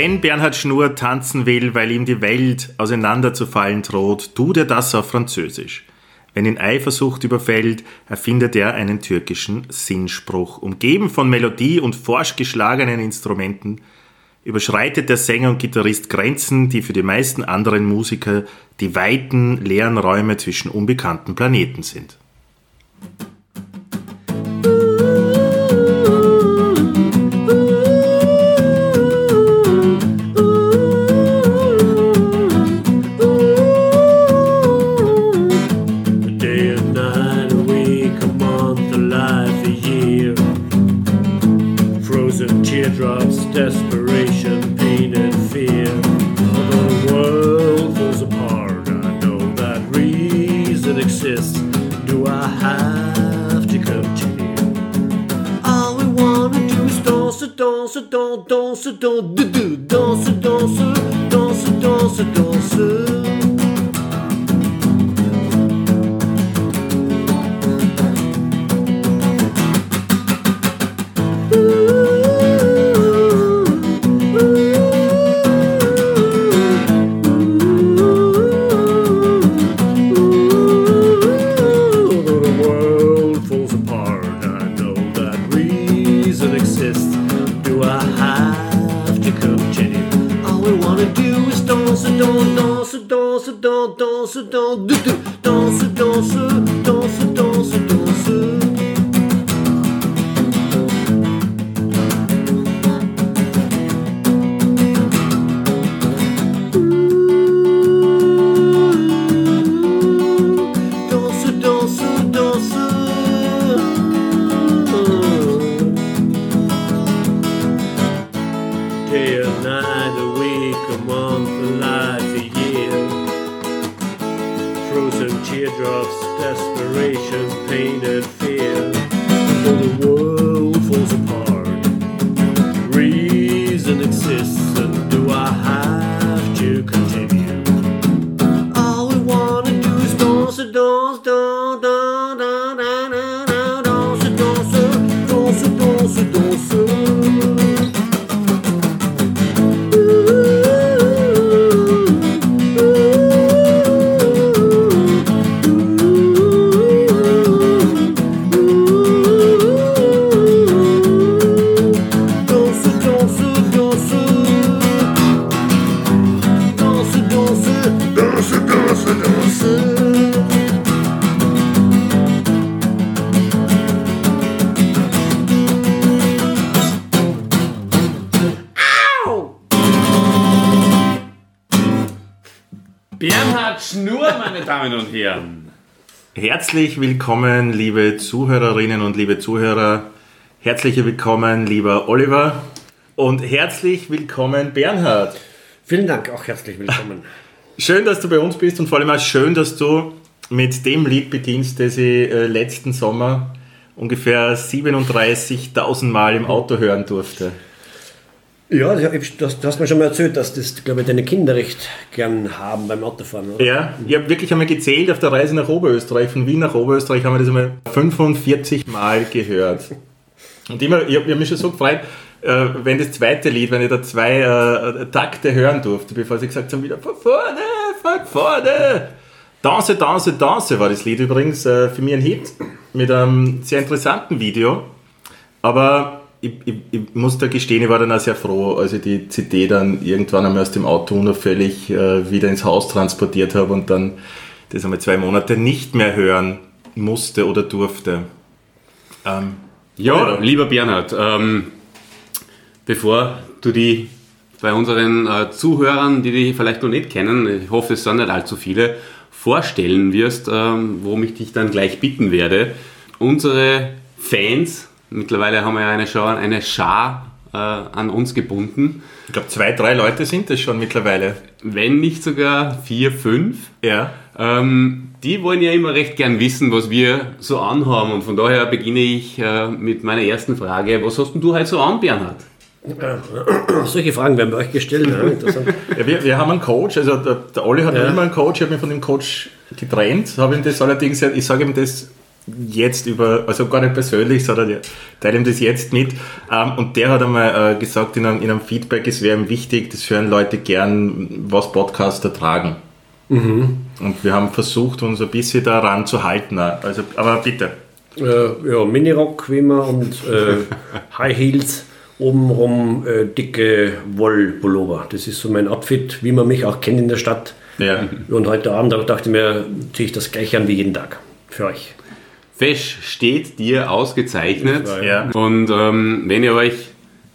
Wenn Bernhard Schnur tanzen will, weil ihm die Welt auseinanderzufallen droht, tut er das auf Französisch. Wenn ihn Eifersucht überfällt, erfindet er einen türkischen Sinnspruch. Umgeben von Melodie und forsch geschlagenen Instrumenten überschreitet der Sänger und Gitarrist Grenzen, die für die meisten anderen Musiker die weiten, leeren Räume zwischen unbekannten Planeten sind. Danse, danse, danse, danse, danse, danse, danse. danse, danse, danse, danse, danse. Herzlich willkommen, liebe Zuhörerinnen und liebe Zuhörer. Herzlich willkommen, lieber Oliver. Und herzlich willkommen, Bernhard. Vielen Dank, auch herzlich willkommen. Schön, dass du bei uns bist und vor allem auch schön, dass du mit dem Lied bedienst, das ich äh, letzten Sommer ungefähr 37.000 Mal im Auto hören durfte. Ja, das, du hast mir schon mal erzählt, dass das, glaube ich, deine Kinder recht gern haben beim Autofahren. Oder? Ja, ich habe wirklich einmal gezählt auf der Reise nach Oberösterreich, von Wien nach Oberösterreich haben wir das einmal 45 Mal gehört. Und immer, ich habe hab mich schon so gefreut, äh, wenn das zweite Lied, wenn ich da zwei äh, Takte hören durfte, bevor sie gesagt haben, wieder von vorne, von vorne. Danse, Danse, Danse war das Lied übrigens äh, für mich ein Hit mit einem sehr interessanten Video. Aber ich, ich, ich, muss da gestehen, ich war dann auch sehr froh, als ich die CD dann irgendwann einmal aus dem Auto unauffällig äh, wieder ins Haus transportiert habe und dann das einmal zwei Monate nicht mehr hören musste oder durfte. Ähm, ja, oder? lieber Bernhard, ähm, bevor du die bei unseren äh, Zuhörern, die dich vielleicht noch nicht kennen, ich hoffe, es sind nicht allzu viele, vorstellen wirst, ähm, worum ich dich dann gleich bitten werde. Unsere Fans Mittlerweile haben wir ja eine, Schar, eine Schar äh, an uns gebunden. Ich glaube, zwei, drei Leute sind es schon mittlerweile. Wenn nicht sogar vier, fünf. Ja. Ähm, die wollen ja immer recht gern wissen, was wir so anhaben. Und von daher beginne ich äh, mit meiner ersten Frage. Was hast denn du heute so an, Bernhard? Solche Fragen werden bei euch gestellt. ja, wir, wir, haben einen Coach, also der, der Olli hat ja. immer einen Coach, ich habe mich von dem Coach getrennt, habe ihm das allerdings, ich sage ihm das jetzt über, also gar nicht persönlich, sondern ich teile ihm das jetzt mit. Ähm, und der hat einmal äh, gesagt in einem, in einem Feedback, es wäre ihm wichtig, das hören Leute gern, was Podcaster tragen. Mhm. Und wir haben versucht, uns ein bisschen daran zu halten. Also, aber bitte. Äh, ja, Minirock wie immer und äh, High Heels, obenrum äh, dicke Wollpullover. Das ist so mein Outfit, wie man mich auch kennt in der Stadt. Ja. Und heute Abend dachte ich mir, ziehe ich das gleich an wie jeden Tag für euch. Fesch steht dir ausgezeichnet. Ja. Und ähm, wenn ihr euch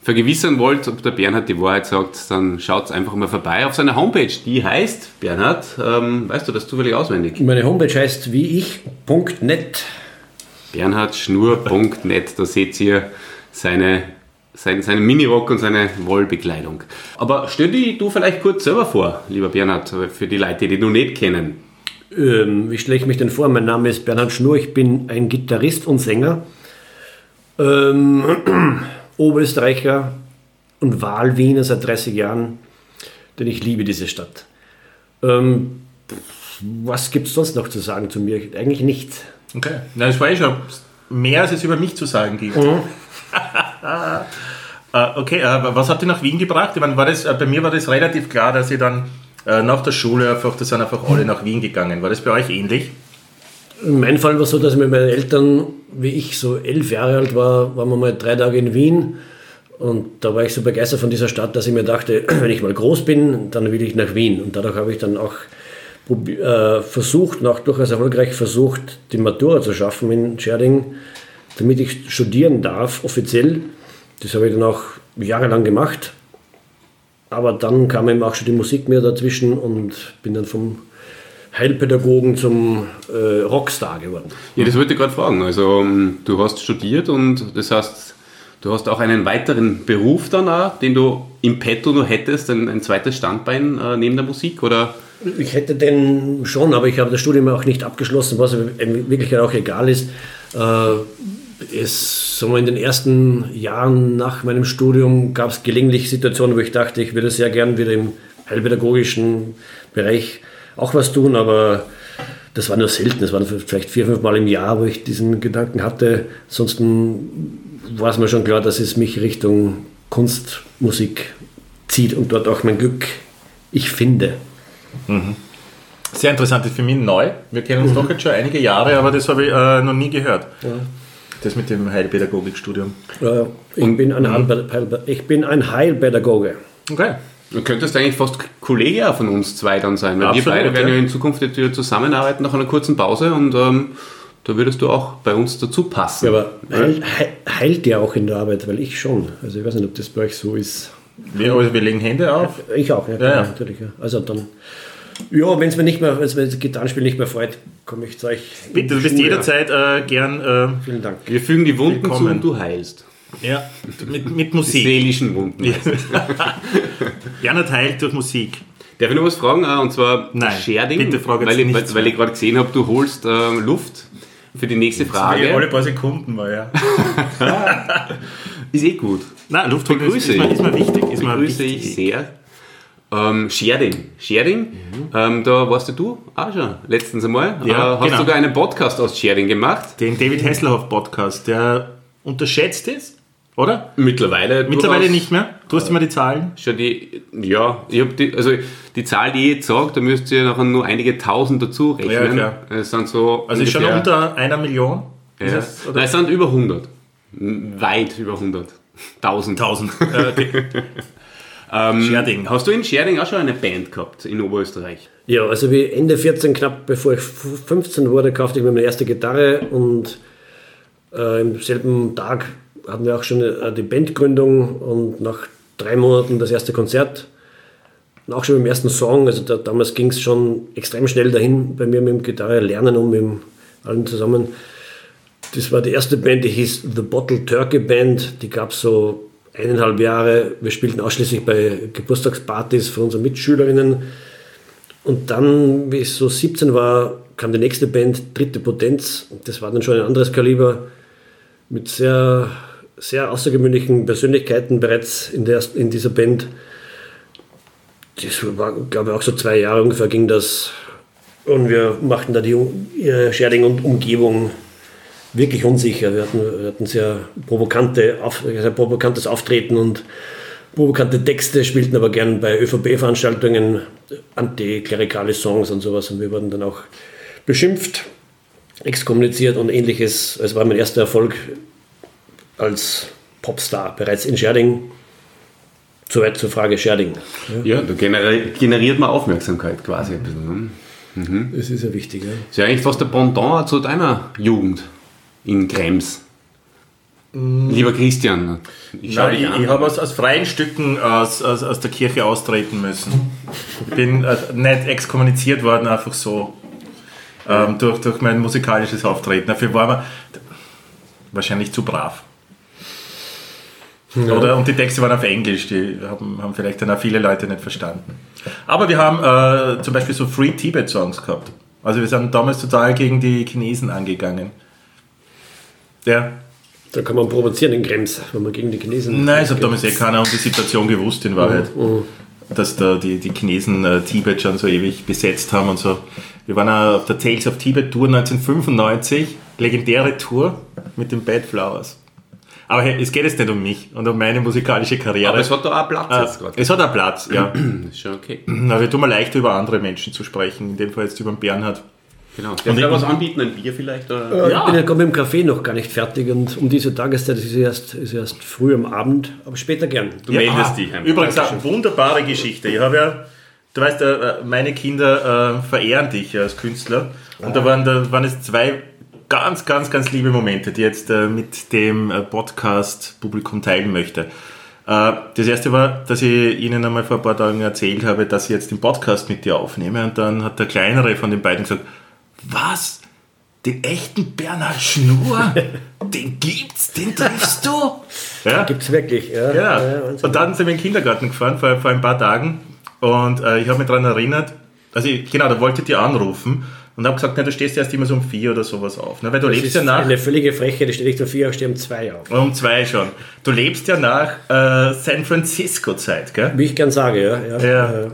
vergewissern wollt, ob der Bernhard die Wahrheit sagt, dann schaut einfach mal vorbei auf seiner Homepage. Die heißt, Bernhard, ähm, weißt du das zufällig auswendig? Meine Homepage heißt wie ich.net. Bernhardschnur.net, da seht ihr seine, seine, seine Minirock und seine Wollbekleidung. Aber stell dich du vielleicht kurz selber vor, lieber Bernhard, für die Leute, die du nicht kennen. Ähm, wie stelle ich mich denn vor? Mein Name ist Bernhard Schnur, ich bin ein Gitarrist und Sänger. Ähm, Oberösterreicher und Wahlwiener seit 30 Jahren, denn ich liebe diese Stadt. Ähm, was gibt es sonst noch zu sagen zu mir? Eigentlich nichts. Okay, na, das war eh schon mehr, als es über mich zu sagen gibt. Mhm. Äh, okay, äh, was hat dich nach Wien gebracht? Ich meine, war das, äh, bei mir war das relativ klar, dass ich dann nach der Schule einfach, da sind einfach alle nach Wien gegangen. War das bei euch ähnlich? In meinem Fall war es so, dass ich mit meinen Eltern, wie ich so elf Jahre alt war, waren wir mal drei Tage in Wien. Und da war ich so begeistert von dieser Stadt, dass ich mir dachte, wenn ich mal groß bin, dann will ich nach Wien. Und dadurch habe ich dann auch äh, versucht, und auch durchaus erfolgreich versucht, die Matura zu schaffen in Scherding, damit ich studieren darf, offiziell. Das habe ich dann auch jahrelang gemacht. Aber dann kam eben auch schon die Musik mehr dazwischen und bin dann vom Heilpädagogen zum äh, Rockstar geworden. Ja, das wollte ich gerade fragen. Also ähm, du hast studiert und das heißt, du hast auch einen weiteren Beruf dann auch, den du im Petto nur hättest, ein, ein zweites Standbein äh, neben der Musik oder? Ich hätte den schon, aber ich habe das Studium auch nicht abgeschlossen, was in Wirklichkeit auch egal ist. Äh, es, sagen wir, in den ersten Jahren nach meinem Studium gab es gelegentlich Situationen, wo ich dachte, ich würde sehr gern wieder im heilpädagogischen Bereich auch was tun, aber das war nur selten. Das waren vielleicht vier, fünf Mal im Jahr, wo ich diesen Gedanken hatte. Ansonsten war es mir schon klar, dass es mich Richtung Kunst, Musik zieht und dort auch mein Glück ich finde. Mhm. Sehr interessant, das ist für mich neu. Wir kennen uns mhm. doch jetzt schon einige Jahre, aber das habe ich äh, noch nie gehört. Ja. Das mit dem Heilpädagogikstudium. Ja, ich, bin ein mhm. ich bin ein Heilpädagoge. Okay. Du könntest eigentlich fast Kollege von uns zwei dann sein, weil Absolut, wir beide werden ja in Zukunft jetzt wieder zusammenarbeiten nach einer kurzen Pause und ähm, da würdest du auch bei uns dazu passen. Ja, aber heilt, heilt ja auch in der Arbeit, weil ich schon. Also ich weiß nicht, ob das bei euch so ist. Wir, also wir legen Hände auf? Ich auch, ja, ja, ja. natürlich. Ja. Also dann, ja, wenn es mir nicht mehr, wenn es mir das Gitarrenspiel nicht mehr freut, komme ich zu euch. Bitte, du bist jederzeit äh, gern. Äh, Vielen Dank. Wir fügen die Wunden Willkommen. zu und du heilst. Ja, mit, mit Musik. Die seelischen Wunden. Jana teilt durch Musik. Darf ich noch was fragen? Äh, und zwar Nein, Sherding, bitte frage weil, ich, weil, weil ich gerade gesehen habe, du holst äh, Luft für die nächste Frage. Alle paar Sekunden mal, ja. ist eh gut. Nein, Luft holen ist, ist, ist, mir wichtig. Ist begrüße wichtig. ich sehr. Ähm, Sharing. Sharing, mhm. ähm, da warst du auch schon letztens einmal. Ja, äh, hast genau. sogar einen Podcast aus Sharing gemacht. Den David Hasselhoff Podcast, der unterschätzt ist oder? Mittlerweile. Mittlerweile nicht mehr? Du hast immer die Zahlen? Schon die, ja, ich habe die, also die Zahl, die ich jetzt sage, da müsst ihr nachher nur einige tausend dazu rechnen. Ja, klar. Es sind so also ist schon unter einer Million? Ja. Es, Nein, es sind über 100. Weit über 100. 1000. 1000. Äh, ähm, Hast du in Scherding auch schon eine Band gehabt in Oberösterreich? Ja, also wie Ende 14, knapp bevor ich 15 wurde, kaufte ich mir meine erste Gitarre und äh, im selben Tag hatten wir auch schon äh, die Bandgründung und nach drei Monaten das erste Konzert. Und auch schon mit dem ersten Song, also da, damals ging es schon extrem schnell dahin bei mir mit dem Gitarre lernen und mit allen zusammen. Das war die erste Band, die hieß The Bottle Turkey Band. Die gab es so eineinhalb Jahre. Wir spielten ausschließlich bei Geburtstagspartys von unseren Mitschülerinnen. Und dann, wie ich so 17 war, kam die nächste Band, Dritte Potenz. Das war dann schon ein anderes Kaliber mit sehr sehr außergewöhnlichen Persönlichkeiten bereits in, der, in dieser Band. Das war, glaube ich, auch so zwei Jahre ungefähr ging das. Und wir machten da die Scherding und Umgebung wirklich unsicher. Wir hatten, wir hatten sehr, provokante, sehr provokantes Auftreten und provokante Texte, spielten aber gern bei ÖVP-Veranstaltungen antiklerikale Songs und sowas. Und wir wurden dann auch beschimpft, exkommuniziert und ähnliches. Es war mein erster Erfolg als Popstar bereits in Scherding. Soweit zur Frage Scherding. Ja, ja da generiert man Aufmerksamkeit quasi ein bisschen. Ne? Mhm. Das ist ja wichtig. Ja. Das ist ja eigentlich fast der Pendant zu deiner Jugend in Krems. Mm. Lieber Christian, ich, Nein, ich, ich habe aus, aus, freien Stücken aus, aus, aus der Kirche austreten müssen. Ich bin äh, nicht exkommuniziert worden, einfach so. Ähm, durch, durch mein musikalisches Auftreten. Dafür war man wahrscheinlich zu brav. Ja. Oder, und die Texte waren auf Englisch, die haben, haben vielleicht dann auch viele Leute nicht verstanden. Aber wir haben äh, zum Beispiel so Free Tibet Songs gehabt. Also wir sind damals total gegen die Chinesen angegangen. Ja. Da kann man provozieren in Krems, wenn man gegen die Chinesen. Nein, es hat damals eh keiner um die Situation gewusst in Wahrheit. Mhm. mhm. Dass da die, die Chinesen äh, Tibet schon so ewig besetzt haben und so. Wir waren auch auf der Tales of Tibet Tour 1995, legendäre Tour mit den Bad Flowers. Aber hey, es geht jetzt nicht um mich und um meine musikalische Karriere. Aber es hat da auch Platz äh, jetzt gerade. Es hat auch Platz, ja. ist schon okay. Aber wir tun mal leichter über andere Menschen zu sprechen, in dem Fall jetzt über den Bernhard. Genau. Darf ich was anbieten, ein Bier vielleicht? Oder? Äh, ja. Ich bin ja gerade mit dem Kaffee noch gar nicht fertig und um diese Tageszeit ist es erst, ist erst früh am Abend, aber später gern. Du ja, meldest aha. dich. Einfach. Übrigens eine wunderbare Geschichte. Ich habe ja, du weißt, äh, meine Kinder äh, verehren dich als Künstler und ah. da waren, da waren es zwei ganz, ganz, ganz liebe Momente, die jetzt äh, mit dem äh, Podcast-Publikum teilen möchte. Äh, das erste war, dass ich Ihnen einmal vor ein paar Tagen erzählt habe, dass ich jetzt den Podcast mit dir aufnehme. Und dann hat der kleinere von den beiden gesagt, was? Den echten Bernhard Schnur? den gibt's? Den triffst du? Ja. Gibt's wirklich, ja. Genau. Ja, und dann sind wir in den Kindergarten gefahren vor, vor ein paar Tagen. Und äh, ich habe mich daran erinnert, also ich, genau, da wolltet ihr anrufen. Und habe gesagt, na, du stehst erst immer so um vier oder sowas auf. Ne? Weil du das lebst ja nach. Eine völlige Frechheit, da stehe ich um vier auf, stehe um zwei auf. Um zwei schon. Du lebst ja nach äh, San Francisco-Zeit, gell? Wie ich gern sage, ja. ja. ja.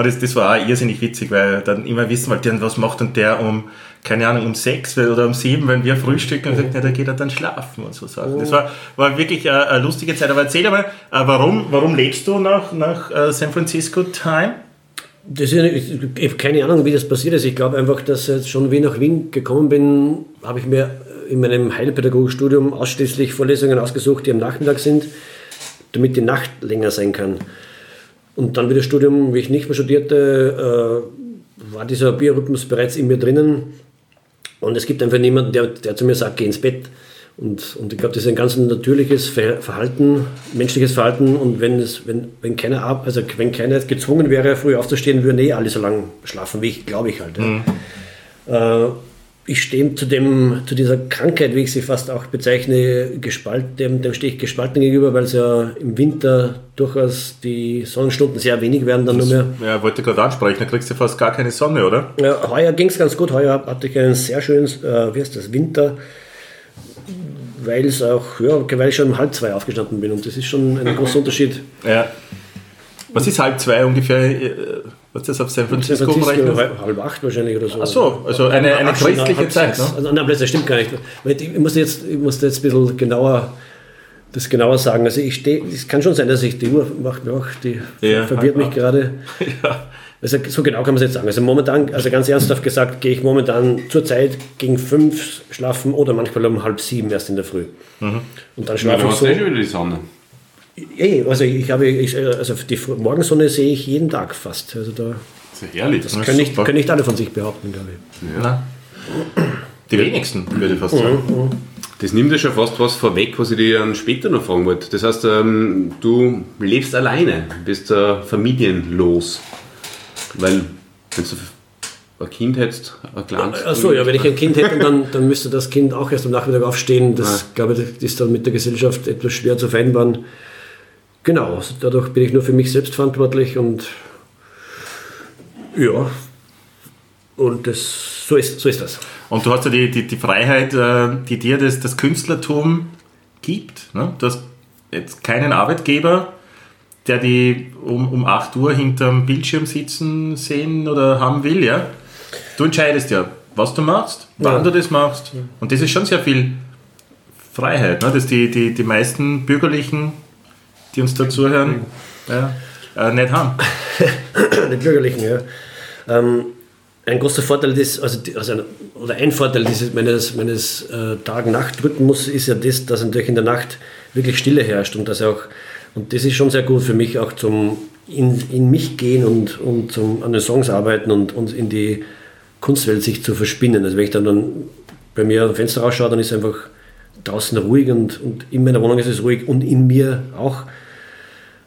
Und das, das war auch irrsinnig witzig, weil dann immer wissen wollte, was macht denn der um, keine Ahnung, um sechs oder um sieben, wenn wir frühstücken und sagt, da geht er dann schlafen und so Sachen. Das war, war wirklich eine, eine lustige Zeit. Aber erzähl mal, äh, warum, warum lebst du nach, nach äh, San Francisco Time? Das ist, ich, ich habe keine Ahnung, wie das passiert ist. Ich glaube einfach, dass jetzt schon wie ich nach Wien gekommen bin, habe ich mir in meinem Heilpädagogikstudium ausschließlich Vorlesungen ausgesucht, die am Nachmittag sind, damit die Nacht länger sein kann. Und dann wieder Studium, wie ich nicht mehr studierte, äh, war dieser Biorhythmus bereits in mir drinnen. Und es gibt einfach niemanden, der, der zu mir sagt, geh ins Bett. Und, und ich glaube, das ist ein ganz natürliches Verhalten, menschliches Verhalten. Und wenn, es, wenn, wenn, keiner, also wenn keiner gezwungen wäre, früh aufzustehen, würden eh alle so lange schlafen, wie ich, glaube ich halt. Mhm. Äh, ich stehe zu, dem, zu dieser Krankheit, wie ich sie fast auch bezeichne, gespalten, dem, dem stehe ich gespalten gegenüber, weil es ja im Winter durchaus die Sonnenstunden sehr wenig werden dann das, nur mehr. Ja, wollte gerade ansprechen, da kriegst du fast gar keine Sonne, oder? Ja, heuer ging es ganz gut, heuer hatte ich einen sehr schönen, äh, wie heißt das, Winter weil es auch, ja, weil ich schon um halb zwei aufgestanden bin und das ist schon ein großer Unterschied. Ja. Was ist halb zwei ungefähr? Was ist das auf San Francisco, San Francisco halb, halb, acht wahrscheinlich oder so. Ach so, also eine, eine christliche Zeit. Ne? Also, nein, das stimmt gar nicht. Ich musste jetzt, ich musste jetzt ein bisschen genauer das genauer sagen. Also ich stehe, es kann schon sein, dass ich die Uhr macht mir auch, die ja, verwirrt mich gerade. Ja. Also so genau kann man es jetzt sagen. Also momentan, also ganz ernsthaft gesagt, gehe ich momentan zur Zeit gegen fünf schlafen oder manchmal um halb sieben erst in der Früh. Mhm. Und dann schlafe ja, ich so. Eh schon wieder die Sonne. Also ich habe, ich, also die Morgensonne sehe ich jeden Tag fast. Also da, das ist herrlich. Das, das können, nicht, können nicht alle von sich behaupten, glaube ich. Ja. Die wenigsten, würde ich fast sagen. Mhm, mhm. Das nimmt ja schon fast was vorweg, was ich dir dann später noch fragen wollte. Das heißt, ähm, du lebst alleine, bist äh, familienlos. Weil, wenn du ein Kind hättest, ein kleines. Achso, ja, wenn ich ein Kind hätte, dann, dann müsste das Kind auch erst am Nachmittag aufstehen. Das, ja. glaube ich, ist dann mit der Gesellschaft etwas schwer zu vereinbaren. Genau, dadurch bin ich nur für mich selbst verantwortlich und ja, und das, so, ist, so ist das. Und du hast ja die, die, die Freiheit, äh, die dir das, das Künstlertum gibt. Ne? Du hast jetzt keinen Arbeitgeber, der die um, um 8 Uhr hinterm Bildschirm sitzen sehen oder haben will, ja? Du entscheidest ja. was du machst, wann ja. du das machst. Und das ist schon sehr viel Freiheit, ne? dass die, die, die meisten Bürgerlichen, die uns da zuhören, ja, äh, nicht haben. die Bürgerlichen, ja. Ähm, ein großer Vorteil ist, also, also oder ein Vorteil dieses, meines, meines äh, Tag-Nacht-Rhythmus ist ja das, dass natürlich in der Nacht wirklich Stille herrscht und dass auch, und das ist schon sehr gut für mich auch zum in, in mich gehen und, und zum, an den Songs arbeiten und, und in die Kunstwelt sich zu verspinnen. Also wenn ich dann, dann bei mir am Fenster rausschaue, dann ist es einfach draußen ruhig und, und in meiner Wohnung ist es ruhig und in mir auch.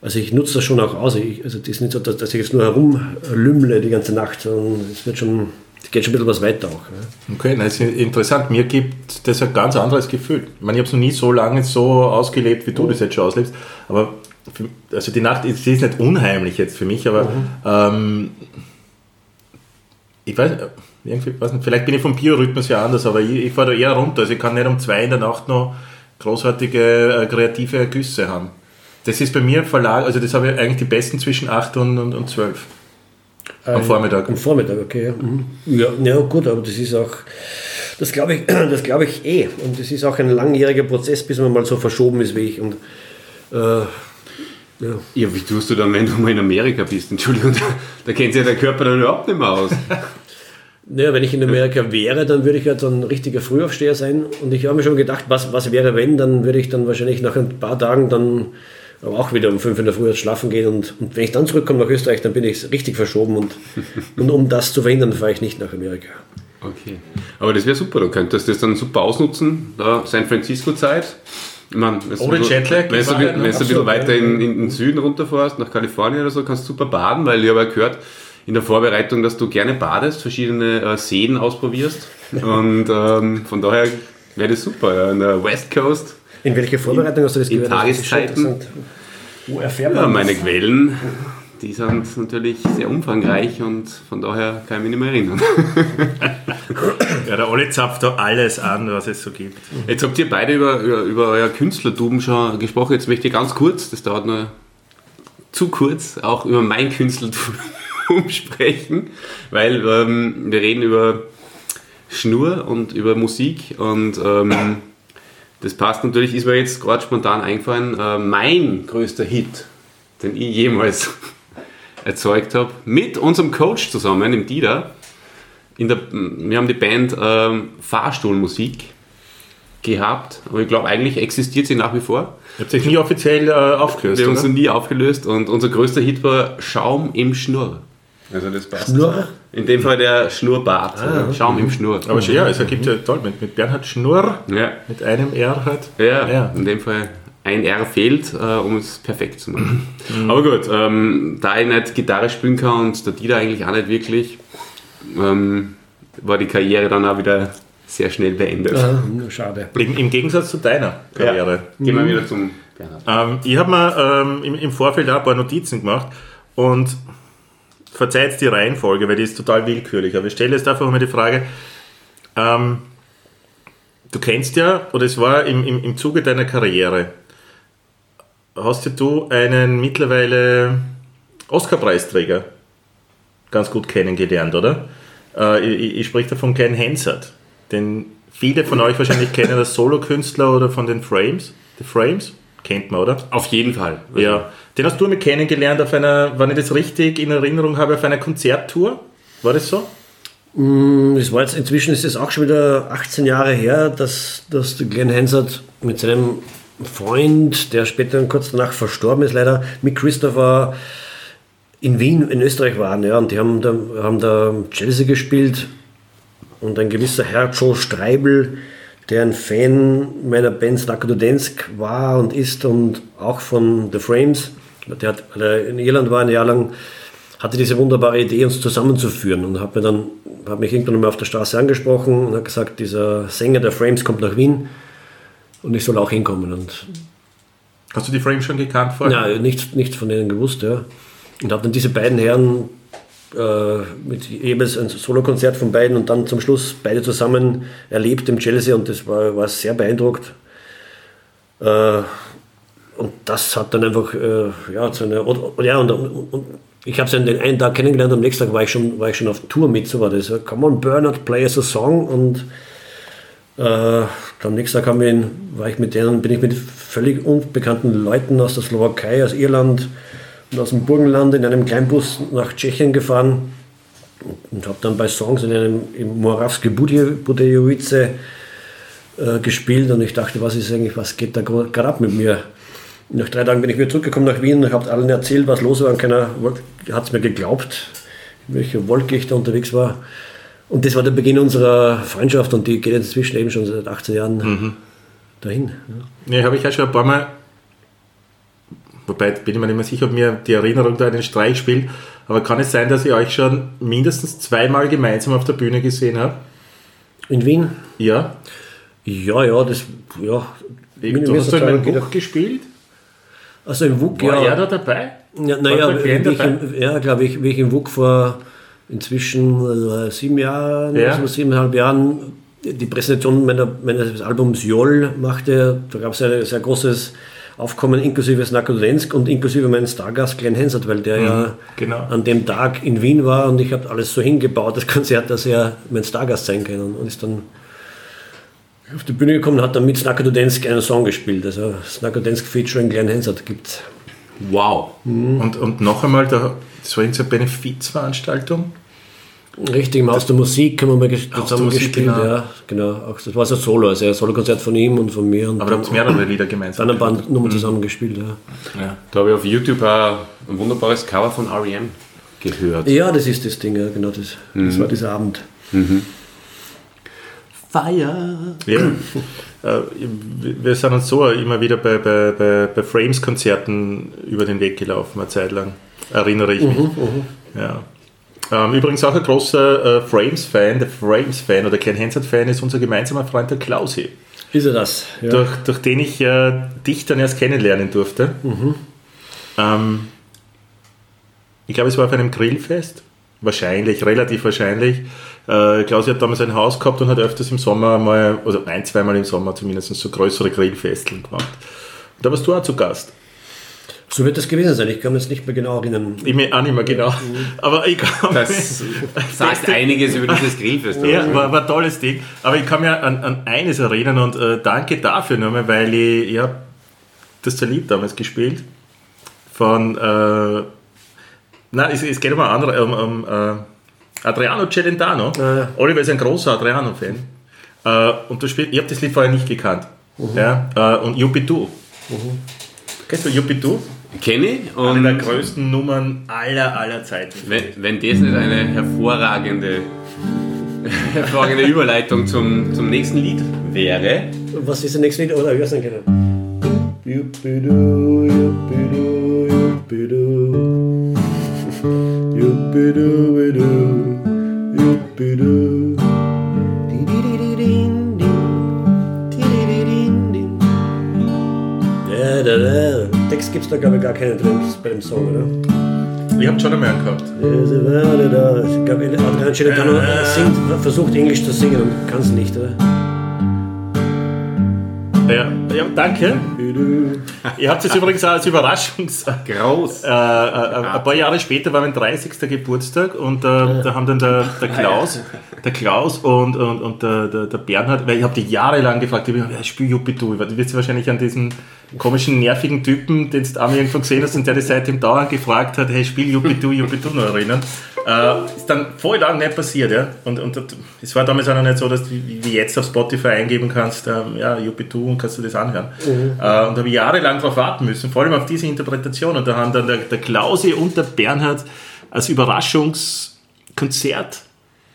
Also ich nutze das schon auch aus. Ich, also das ist nicht so, dass, ich jetzt nur herumlümmle die ganze Nacht, sondern es wird schon, es geht schon ein bisschen was weiter auch. Ja. Okay, das ist interessant. Mir gibt das ein ganz anderes Gefühl. Ich meine, ich habe es noch nie so lange so ausgelebt, wie du oh. das jetzt schon auslebst. Aber für, also die Nacht ist, ist nicht unheimlich jetzt für mich, aber mhm. ähm, ich weiß, irgendwie, weiß nicht, vielleicht bin ich vom Biorhythmus ja anders, aber ich, ich fahre da eher runter. Also ich kann nicht um zwei in der Nacht noch großartige äh, kreative Ergüsse haben. Das ist bei mir Verlag, also das habe ich eigentlich die besten zwischen 8 und, und, und 12. Am äh, Vormittag. Am Vormittag, okay. Mhm. Ja, ja, gut, aber das ist auch, das glaube ich, das glaube ich eh. Und das ist auch ein langjähriger Prozess, bis man mal so verschoben ist wie ich. Und äh, ja. ja, wie tust du dann, wenn du mal in Amerika bist? Entschuldigung, da, da kennt sich ja der Körper dann überhaupt nicht mehr aus. Naja, wenn ich in Amerika wäre, dann würde ich ja dann ein richtiger Frühaufsteher sein. Und ich habe mir schon gedacht, was, was wäre, wenn, dann würde ich dann wahrscheinlich nach ein paar Tagen dann aber auch wieder um fünf in der Früh schlafen gehen. Und, und wenn ich dann zurückkomme nach Österreich, dann bin ich richtig verschoben. Und, und um das zu verhindern, fahre ich nicht nach Amerika. Okay. Aber das wäre super, du könntest das dann super ausnutzen, da San Francisco-Zeit. Man, Ohne Jetlag. Wenn du, wenn du ein bisschen weiter in, in, den Süden runterfährst, nach Kalifornien oder so, kannst du super baden, weil ich habe ja gehört, in der Vorbereitung, dass du gerne badest, verschiedene äh, Seen ausprobierst. Und ähm, von daher wäre das super. Ja. An der West Coast in welcher Vorbereitung hast du das gehört? In Tageszeiten. Wo erfährt man ja, Meine Quellen, die sind natürlich sehr umfangreich und von daher kann ich mich nicht mehr erinnern. ja, der Olli zapft da alles an, was es so gibt. Jetzt habt ihr beide über, über, über euer Künstlertum schon gesprochen. Jetzt möchte ich ganz kurz, das dauert nur zu kurz, auch über mein Künstlertum sprechen, weil ähm, wir reden über Schnur und über Musik und ähm, das passt natürlich, ist mir jetzt gerade spontan eingefallen, äh, mein größter Hit, den ich jemals erzeugt habe, mit unserem Coach zusammen, im Dieter. In der, wir haben die Band äh, Fahrstuhlmusik gehabt, aber ich glaube, eigentlich existiert sie nach wie vor. Ihr habt sich nie offiziell äh, aufgelöst. Wir haben uns nie aufgelöst und unser größter Hit war Schaum im Schnurr. Also das passt. Schnurr? In dem Fall der Schnurrbart. Ah, Schaum im Schnur. Aber ja, es ergibt ja toll mit, mit Bernhard Schnurr, ja. mit einem R halt. Ja, ja, in dem Fall ein R fehlt, äh, um es perfekt zu machen. Mhm. Aber gut, ähm, da ich nicht Gitarre spielen kann und der Dieter eigentlich auch nicht wirklich, ähm, war die Karriere dann auch wieder sehr schnell beendet. Ah, schade. Im, Im, Gegensatz zu deiner Karriere. Ja. Gehen wir mhm. wieder zum Bernhard. Ähm, ich habe mir ähm, im, im Vorfeld auch ein paar Notizen gemacht und verzeiht die Reihenfolge, weil die ist total willkürlich. Aber ich stelle jetzt einfach mal die Frage, ähm, du kennst ja, oder es war im, im, im Zuge deiner Karriere, hast ja du einen mittlerweile Oscar-Preisträger ganz gut kennengelernt, oder? Äh, ich, ich spreche da von Ken Hansard, den viele von euch wahrscheinlich kennen als Solokünstler oder von den Frames. The Frames? Kennt man, oder? Auf jeden Fall. Ja. Den hast du mir kennengelernt auf einer, wenn ich das richtig in Erinnerung habe, auf einer Konzerttour. War das so? Mm, es war jetzt, inzwischen ist es auch schon wieder 18 Jahre her, dass, dass Glenn Hansard mit seinem Freund, der später kurz danach verstorben ist, leider, mit Christopher in Wien, in Österreich waren. Ja, und die haben da, haben da Chelsea gespielt und ein gewisser Herr Joe Streibel der ein Fan meiner Band Snackadodensk war und ist und auch von The Frames. Der hat, der in Irland war ein Jahr lang, hatte diese wunderbare Idee, uns zusammenzuführen und hat mir dann, hat mich irgendwann mal auf der Straße angesprochen und hat gesagt, dieser Sänger der Frames kommt nach Wien und ich soll auch hinkommen. Und Hast du die Frames schon gekannt vorher? Nein, nichts, nichts von denen gewusst, ja. Und habe dann diese beiden Herren mit jeweils ein Solokonzert von beiden und dann zum Schluss beide zusammen erlebt im Chelsea und das war, war sehr beeindruckt. Äh, und das hat dann einfach, äh, ja, so eine, und, ja, und, und, Ich habe an den einen Tag kennengelernt, am nächsten Tag war ich schon, war ich schon auf Tour mit. So war das. Come on, Bernard, play us a song. Und äh, am nächsten Tag haben wir ihn, war ich mit denen, bin ich mit völlig unbekannten Leuten aus der Slowakei, aus Irland aus dem Burgenland in einem Kleinbus nach Tschechien gefahren und habe dann bei Songs in einem im Morawski Budejovice äh, gespielt und ich dachte, was ist eigentlich, was geht da gerade ab mit mir? Nach drei Tagen bin ich wieder zurückgekommen nach Wien und habe allen erzählt, was los war und keiner hat es mir geglaubt, in welcher Wolke ich da unterwegs war. Und das war der Beginn unserer Freundschaft und die geht inzwischen eben schon seit 18 Jahren mhm. dahin. Ja, ja habe ich ja schon ein paar Mal, wobei bin ich mir nicht mehr sicher, ob mir die Erinnerung da einen Streich spielt, aber kann es sein, dass ich euch schon mindestens zweimal gemeinsam auf der Bühne gesehen habe? In Wien? Ja. Ja, ja, das, ja. Du hast du in meinem Buch gespielt? Also im WUK, War ja. er da dabei? Ja, naja, ja, glaube ich, wie ich im WUK vor inzwischen äh, sieben Jahren, Ja. so siebeneinhalb Jahren die Präsentation meiner, meines Albums Joll machte, da gab es ein sehr großes Aufkommen inklusive Snakodensk und inklusive meinen Stargast Glenn Hansard, weil der ja genau. an dem Tag in Wien war und ich habe alles so hingebaut, das Konzert, dass er mein Stargast sein kann und ist dann auf die Bühne gekommen und hat dann mit Snakodensk einen Song gespielt. Also Snakodensk featuring Glenn Hansard gibt Wow. Und, und noch einmal, da, das war irgendeine Benefizveranstaltung. Richtig, im Haus der Musik haben wir mal zusammen gespielt. genau. Ja, genau. Auch, das war so ein Solo, also ein Solokonzert von ihm und von mir. Und Aber da habt ihr mehrere Lieder gemeinsam. dann ein paar Nummern zusammen gespielt. Ja. Ja. Da habe ich auf YouTube ein, ein wunderbares Cover von R.E.M. gehört. ja, das ist das Ding, ja, genau das. Das war dieser Abend. Fire. Ja. Äh, wir sind uns so immer wieder bei, bei, bei, bei Frames-Konzerten über den Weg gelaufen, eine Zeit lang. Erinnere ich mich. Ja. Ähm, übrigens auch ein großer äh, Frames-Fan, der Frames-Fan oder Ken Hansard-Fan ist unser gemeinsamer Freund der Klausi, Ist er das? Ja. durch, durch den ich äh, dich dann erst kennenlernen durfte. Ähm, ich glaube, es war auf einem Grillfest. Wahrscheinlich, relativ wahrscheinlich. Äh, Klausi hat damals ein Haus gehabt und hat öfters im Sommer mal, oder ein, zweimal im Sommer zumindest, so größere Grillfesteln gemacht. Und da warst du auch zu Gast. So wird das gewesen sein. Ich kann mich jetzt nicht mehr genau erinnern. Ich mir auch nicht mehr genau. Aber ich kann Das sagt einiges über dieses Grillfest. Ja, war, war ein tolles Ding. Aber ich kann mich an, an eines erinnern und äh, danke dafür nochmal, weil ich, ich habe das Lied damals gespielt von, äh, nein, es, es geht um, einen anderen, um, um äh, Adriano Celentano. ja. Oliver ist ein großer Adriano-Fan. Äh, und du spielst, ich habe das Lied vorher nicht gekannt. Ja, äh, und Yupitu. Kennst du Yupitu? Kenne ich Eine der und größten Nummern aller, aller Zeiten. wenn, wenn das nicht eine hervorragende, hervorragende Überleitung zum, zum nächsten Lied wäre, Was ist der nächste Lied? Oder genau? Din. Di-di-di-din, din. Ja, da, da. Text gibt es da, glaube ich, gar keinen drin bei dem Song, oder? Ich habe schon einmal gehabt. Ich glaube, Adrian Celentano singt, versucht Englisch zu singen und kann es nicht, oder? Ja, ja danke. Ihr habt es übrigens auch als Überraschungs... groß. Äh, äh, ein paar Jahre später war mein 30. Geburtstag und äh, da haben dann der, der Klaus, der Klaus und, und, und der, der, der Bernhard, weil ich habe die jahrelang gefragt, ich, hab, ja, spiel Jupitu. Du wirst wahrscheinlich an diesen komischen, nervigen Typen, den du einmal irgendwo gesehen hast und der dich seitdem dauernd gefragt hat, hey, spiel Jupitu, Jupitu noch erinnern. Äh, ist dann voll lang nicht passiert, ja. Und, und es war damals auch noch nicht so, dass du wie jetzt auf Spotify eingeben kannst, ähm, ja, Jupitu und kannst du das anhören. Äh, und da habe ich jahrelang darauf warten müssen, vor allem auf diese Interpretation. Und da haben dann der, der Klausi und der Bernhard als Überraschungskonzert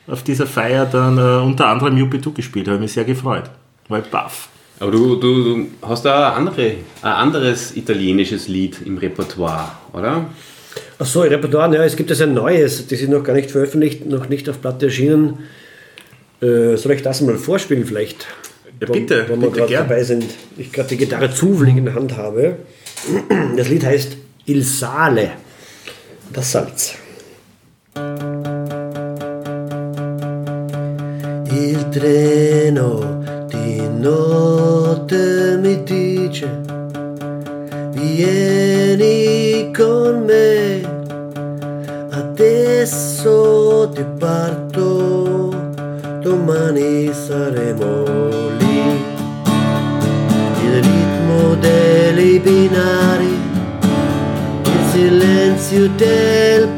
auf dieser Feier dann äh, unter anderem Jupitu gespielt. Da habe ich mich sehr gefreut. War baff. Aber du, du, du hast da andere, ein anderes italienisches Lied im Repertoire, oder? Ach so, Repertoire, ja, es gibt jetzt ein neues, das ist noch gar nicht veröffentlicht, noch nicht auf Platte erschienen. Äh, soll ich das mal vorspielen vielleicht? Ja, bitte, Wenn wir bitte, gerade gern. dabei sind. Ich gerade die Gitarre zufällig in der Hand habe. Das Lied heißt Il Sale, das Salz. Il treno di notte mi dice vieni con me adesso ti parto, domani saremo lì. Il ritmo dei binari, il silenzio del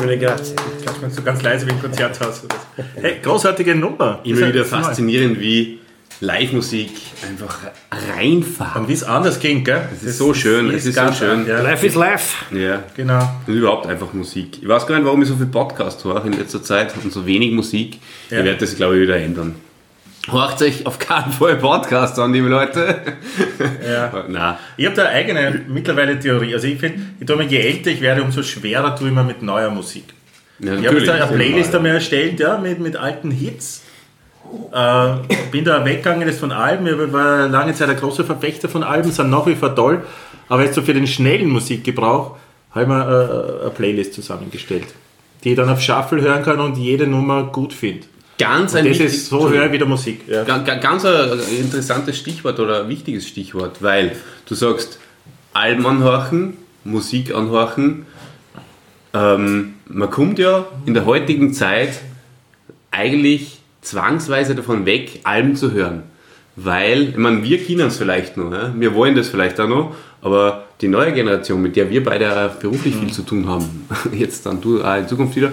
Ah, grazie, mille grazie. Kannst du so ganz leise wie im Konzerthaus. oder so. Hey, großartige Nummer. Immer wieder faszinierend, wie Live-Musik einfach reinfahren. Und wie es anders ging, gell? Es ist so schön, es ist so ganz schön. Ja, Life is life. Ja, genau. und überhaupt einfach Musik. Ich weiß gar nicht, warum ich so viel Podcast höre in letzter Zeit und so wenig Musik. Ja. Ich werde das, glaube ich, wieder ändern. Hört euch auf keinen Fall Podcast an, liebe Leute. Ja. Nein. Ich habe da eine eigene mittlerweile Theorie. Also ich finde, ich tue mir, je älter ich werde, umso schwerer tue ich mir mit neuer Musik. Ja, Ich habe jetzt eine. Playlist einmal erstellt, ja, mit, mit alten Hits. Äh, bin da weggegangen das von Alben. Ich war lange Zeit ein großer Verfechter von Alben, sind nach wie vor toll. Aber jetzt so für den schnellen Musikgebrauch habe ich mir äh, eine Playlist zusammengestellt, die ich dann auf Shuffle hören kann und jede Nummer gut finde. Ganz ein Das ist so höre wieder Musik. Ja. Ga- ga- Ganz ein interessantes Stichwort oder ein wichtiges Stichwort, weil du sagst, Alben anhorchen, Musik anhorchen. Ähm, man kommt ja in der heutigen Zeit eigentlich zwangsweise davon weg, Alben zu hören. Weil, ich meine, wir kennen es vielleicht noch, wir wollen das vielleicht auch noch, aber die neue Generation, mit der wir beide beruflich viel zu tun haben, jetzt dann du auch in Zukunft wieder,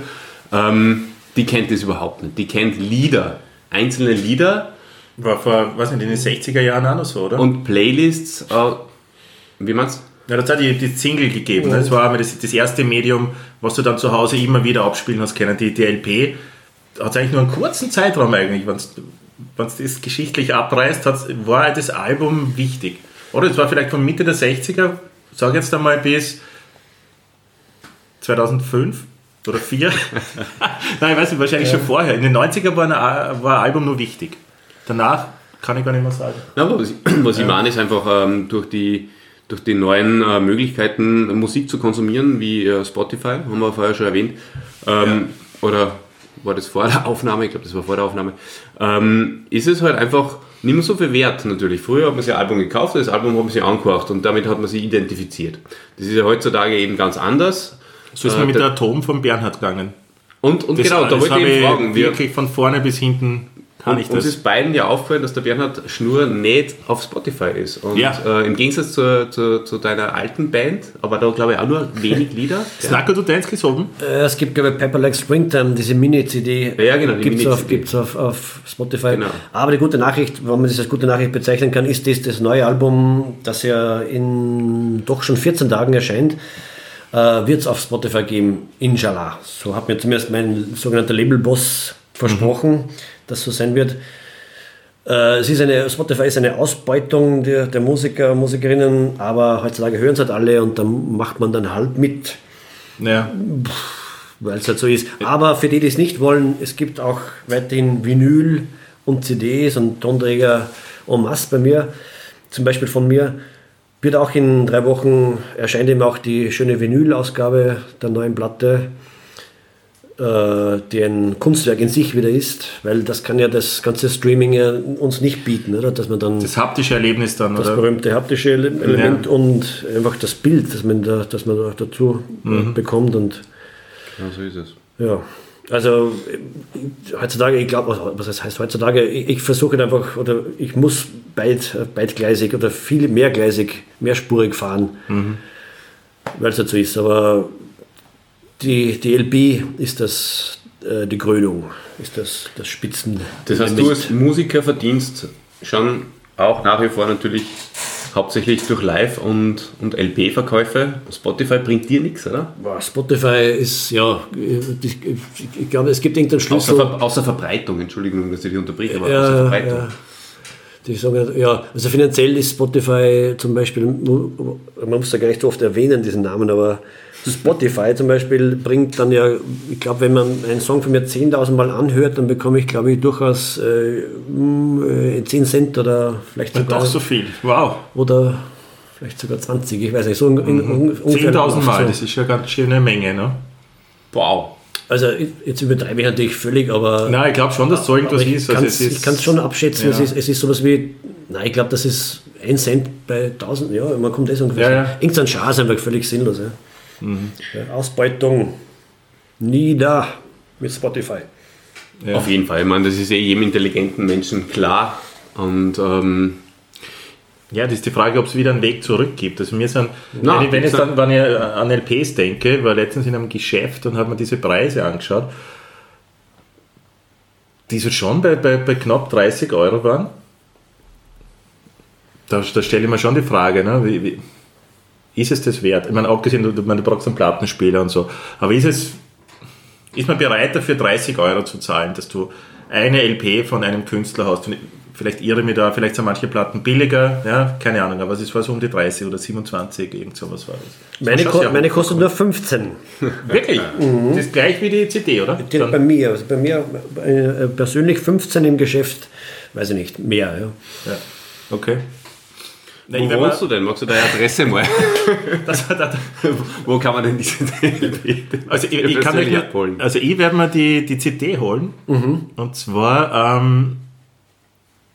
ähm, die kennt das überhaupt nicht. Die kennt Lieder, einzelne Lieder War vor, weiß nicht, in den 60er Jahren auch noch so, oder? und Playlists, äh, wie meinst Ja, das hat die, die Single gegeben. Das war das, das erste Medium, was du dann zu Hause immer wieder abspielen hast können. Die, die LP hat eigentlich nur einen kurzen Zeitraum eigentlich. Wenn du das geschichtlich abreißt, war das Album wichtig. Oder es war vielleicht von Mitte der 60er, sag jetzt einmal bis 2005 oder 4. Nein, ich weiß nicht, wahrscheinlich schon vorher. In den 90er war ein, war ein Album nur wichtig. Danach kann ich gar nicht mehr sagen. Ja, was, ich- was ich meine, ist einfach ähm, durch, die, durch die neuen äh, Möglichkeiten, Musik zu konsumieren, wie äh, Spotify, haben wir vorher schon erwähnt. Ähm, Oder war das vor der Aufnahme? Ich glaube, das war vor der Aufnahme. Ähm, ist es halt einfach nicht mehr so viel wert natürlich. Früher hat man sich ein Album gekauft, das Album hat man sich angehört und damit hat man sich identifiziert. Das ist ja heutzutage eben ganz anders. So ist Äh, mir mit da- der Atom von Bernhard gegangen. Und, und Das, genau, da das wollte ich eben fragen. Wir, wirklich von vorne bis hinten kann ich uns das. ist beiden ja aufgefallen, dass der Bernhard Schnur nicht auf Spotify ist. Und Ja. äh, im Gegensatz zu, zu, zu deiner alten Band, aber da glaube ich auch nur wenig Lieder. Snacker du Dance gesungen? Äh, Es gibt, glaube ich, Pepper Like Springtime, diese Mini-CD. Ja, genau, die Gibt es auf, gibt's auf, auf Spotify. Genau. Aber die gute Nachricht, wenn man das als gute Nachricht bezeichnen kann, ist das, das neue Album, das ja in doch schon 14 Tagen erscheint, äh, wird es auf Spotify geben, inshallah. So hat mir zumindest mein sogenannter Labelboss versprochen, dass so sein wird. Äh, Es ist eine, Spotify ist eine Ausbeutung der, der Musiker, Musikerinnen, aber heutzutage hören es halt alle und dann macht man dann halt mit Ja. weil es halt so ist. Aber für die, die es nicht wollen, es gibt auch weiterhin Vinyl und CDs und Tonträger en masse bei mir. Zum Beispiel von mir wird auch in drei Wochen erscheint eben auch die schöne Vinyl-Ausgabe der neuen Platte, äh, die ein Kunstwerk in sich wieder ist, weil das kann ja das ganze Streaming ja uns nicht bieten, oder? Dass man dann Das haptische Erlebnis dann, das oder? berühmte haptische Ele- Element und einfach das Bild, das man, da, das man da dazu äh, bekommt und Ja, so ist es. ja, also heutzutage, ich glaube, was das heißt heutzutage, ich, ich versuche einfach oder ich muss beid, beidgleisig oder viel mehrgleisig, mehrspurig fahren, weil es so ist. Aber die, die LB ist das, äh, die Krönung, ist das, das Spitzen. Das heißt, du als Musiker verdienst schon auch nach wie vor natürlich hauptsächlich durch Live- und, und LP-Verkäufe. Spotify bringt dir nichts, oder? Spotify ist, ja, ich, ich, ich glaube, es gibt irgendeinen Außer, Schlüssel. Ver außer Verbreitung, Entschuldigung, dass ich dich unterbreche, aber außer Ja, Verbreitung. ja. Die sagen, ja, also finanziell ist Spotify zum Beispiel, man muss da gar nicht so oft erwähnen, diesen Namen, aber Spotify zum Beispiel bringt dann ja, ich glaube, wenn man einen Song von mir 10.000 Mal anhört, dann bekomme ich, glaube ich, durchaus äh, mm, äh, 10 Cent oder vielleicht sogar, Doch so viel. Wow. oder vielleicht sogar 20, ich weiß nicht, so in, ungefähr 10.000 Mal, so. das ist ja ganz schön eine Menge, ne? Wow. Also jetzt übertreibe ich natürlich völlig, aber Nein, ich glaube schon, dass so irgendwas ich ist. Also es ist ich kann es schon abschätzen. Ja. Es, ist, es ist sowas wie, nein, ich glaube, das ist ein Cent bei 1000, ja, man kommt eh so ungefähr. Ja, ja. Irgendein Schar ist einfach völlig sinnlos. Ja. Mhm. Ausbeutung, nie da mit Spotify. Ja. Auf jeden Fall. Ich meine, das ist eh jedem intelligenten Menschen klar. Und ähm, Ja, das ist die Frage, ob es wieder einen Weg zurück gibt. Also mir sind, Na, wenn ich, wenn ich dann wenn ich an LPs denke, war letztens in einem Geschäft und habe mir diese Preise angeschaut, die so schon bei, bei, bei knapp 30 Euro waren. Da, da stelle ich mir schon die Frage, ne, wie, wie, ist es das wert? Ich meine, abgesehen, du, du, brauchst einen Plattenspieler und so, aber ist es, ist man bereit dafür 30 Euro zu zahlen, dass du eine LP von einem Künstler hast? Vielleicht irre mich da, vielleicht sind manche Platten billiger, ja, keine Ahnung, aber es war so um die 30 oder 27, irgend sowas war das. Meine, war ko meine kostet nur 15. Wirklich? Das ist gleich wie die CD, oder? Die, bei mir, also bei mir äh, persönlich 15 im Geschäft, weiß ich nicht, mehr. Ja. ja. Okay. Nein, wo wohnst du denn? Magst du deine Adresse mal? Das, das, wo kann man denn diese Also ich, ich kann euch, abholen? also ich werde mir die, die CD holen. Mhm. Und zwar ähm,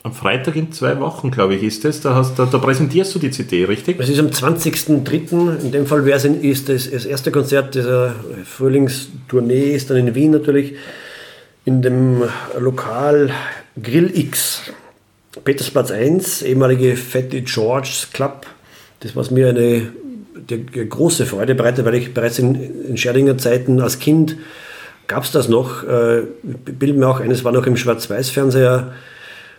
am Freitag in zwei Wochen, glaube ich, ist es. Da, hast, da, da präsentierst du die CD, richtig? Es ist am 20.03. In dem Fall in, ist das, das erste Konzert dieser Frühlingstournee, ist dann in Wien natürlich, in dem Lokal Grill X. Petersplatz 1, ehemalige Fatty George's Club. Das war mir eine die, die große Freude bereitet, weil ich bereits in, in Scherdinger Zeiten als Kind gab es das noch. Äh, ich bilde mir auch ein, es war noch im Schwarz-Weiß-Fernseher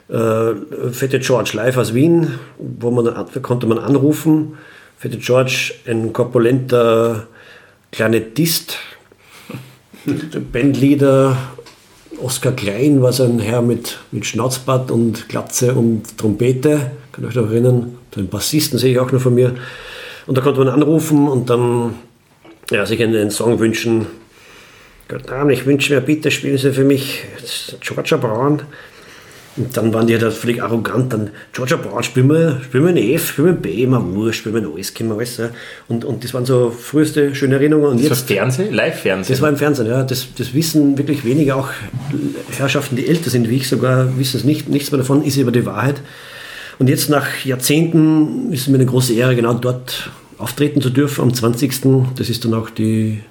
äh, Fette George live aus Wien, wo man, da konnte man anrufen Fette George, ein korpulenter Klarinettist, der Bandleader Oskar Klein war so ein Herr mit, mit Schnauzbart und Glatze und Trompete, kann euch noch erinnern. Den Bassisten sehe ich auch noch von mir. Und da konnte man anrufen und dann ja, sich einen, Song wünschen. Abend, ich wünsche mir, bitte spielen Sie für mich Georgia Brown. Und dann waren die halt völlig arrogant. Dann, Georgia Brown, spielen wir, spielen wir ein F, spielen wir ein B, immer wurscht, spielen wir ein alles, können wir alles. Ja. Und, und das waren so früheste schöne Erinnerungen. Und Das war jetzt, Fernsehen? Live-Fernsehen? das war im Fernsehen, ja. Das, das wissen wirklich wenige, auch Herrschaften, die älter sind wie ich sogar, wissen es nicht. Nichts mehr davon ist über die Wahrheit. Und jetzt nach Jahrzehnten ist es mir eine große Ehre, genau dort auftreten zu dürfen. Am 20. Das ist dann auch die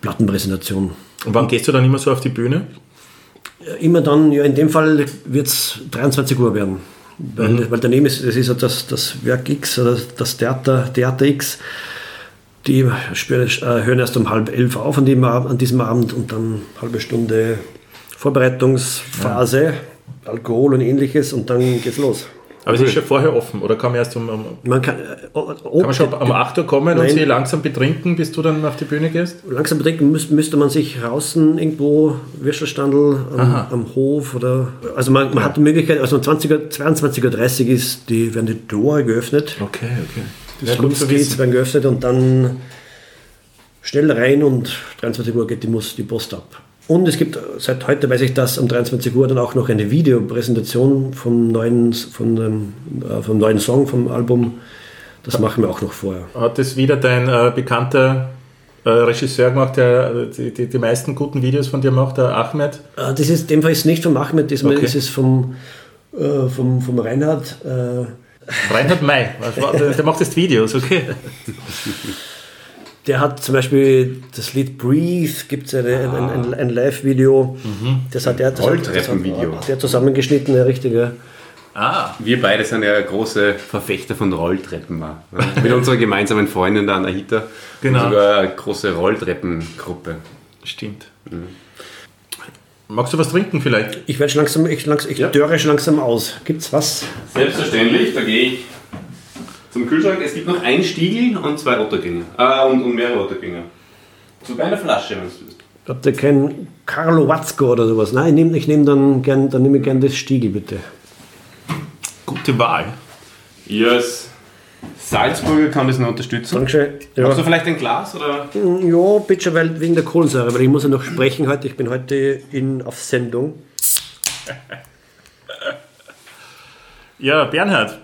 Plattenpräsentation. Und wann gehst du dann immer so auf die Bühne? Immer dann, ja, in dem Fall wird es 23 Uhr werden. Weil, weil daneben ist, das ist ja das, das Werk X oder das Theater, Theater X. Die äh, hören erst um halb elf auf an, dem, an diesem Abend und dann halbe Stunde Vorbereitungsphase, Alkohol und ähnliches und dann geht's los. Aber es ist schon vorher offen, oder kann man erst um, um Man kann, äh, kann man schon um 8 Uhr kommen und Nein. sie langsam betrinken, bis du dann auf die Bühne gehst? langsam bedenken müsste, müsste man sich draußen irgendwo, Würstelstandel am, am Hof oder. Also man, man hat die Möglichkeit, also um 20 Uhr, 22.30 Uhr ist die, werden die Tore geöffnet. Okay, okay. Die Ja, wissen. werden geöffnet und dann schnell rein und 23 Uhr geht die, die Post ab. Und es gibt, seit heute weiß ich, dass um 23 Uhr dann auch noch eine Videopräsentation vom neuen, von dem, äh, vom neuen Song vom Album. Das machen wir auch noch vorher. Hat das wieder dein äh, bekannter äh, Regisseur gemacht, der die, die, die meisten guten Videos von dir macht, der Ahmed? Äh, Das ist, in dem Fall ist nicht vom Ahmed, diesmal Okay. ist es vom, äh, vom, vom Reinhard. Äh, Reinhard May, der macht jetzt Videos, okay. der hat zum Beispiel das Lied Breathe, gibt es ein, ein, ein, ein Live-Video. Das hat er das hat- das hat- Rolltreppenvideo. Der zusammengeschnitten, der richtige. Ah, Wir beide sind ja große Verfechter von Rolltreppen. ja. Mit unserer gemeinsamen Freundin, der Anahita. Genau. Und sogar eine große Rolltreppengruppe. stimmt. Magst du was trinken vielleicht? Ich werde schon langsam, ich, langsam, ich Ja. dörre schon langsam aus. Gibt's was? Selbstverständlich, da gehe ich zum Kühlschrank. Es gibt noch ein Stiegel und zwei Ottergänge. Ah, und, und mehrere Ottergänge. Sogar eine Flasche, wenn du willst. Habt ihr kein Carlo Watzko oder sowas? Nein, ich nehme ich nehm dann gern, dann nehme ich gern das Stiegel, bitte. Gute Wahl. Yes. Salzburger kann das noch unterstützen. Dankeschön. Ja, Hast du vielleicht ein Glas? Oder? ja bitte, weil wegen der Kohlensäure, weil ich muss ja noch sprechen heute. Ich bin heute in, auf Sendung. Ja, Bernhard.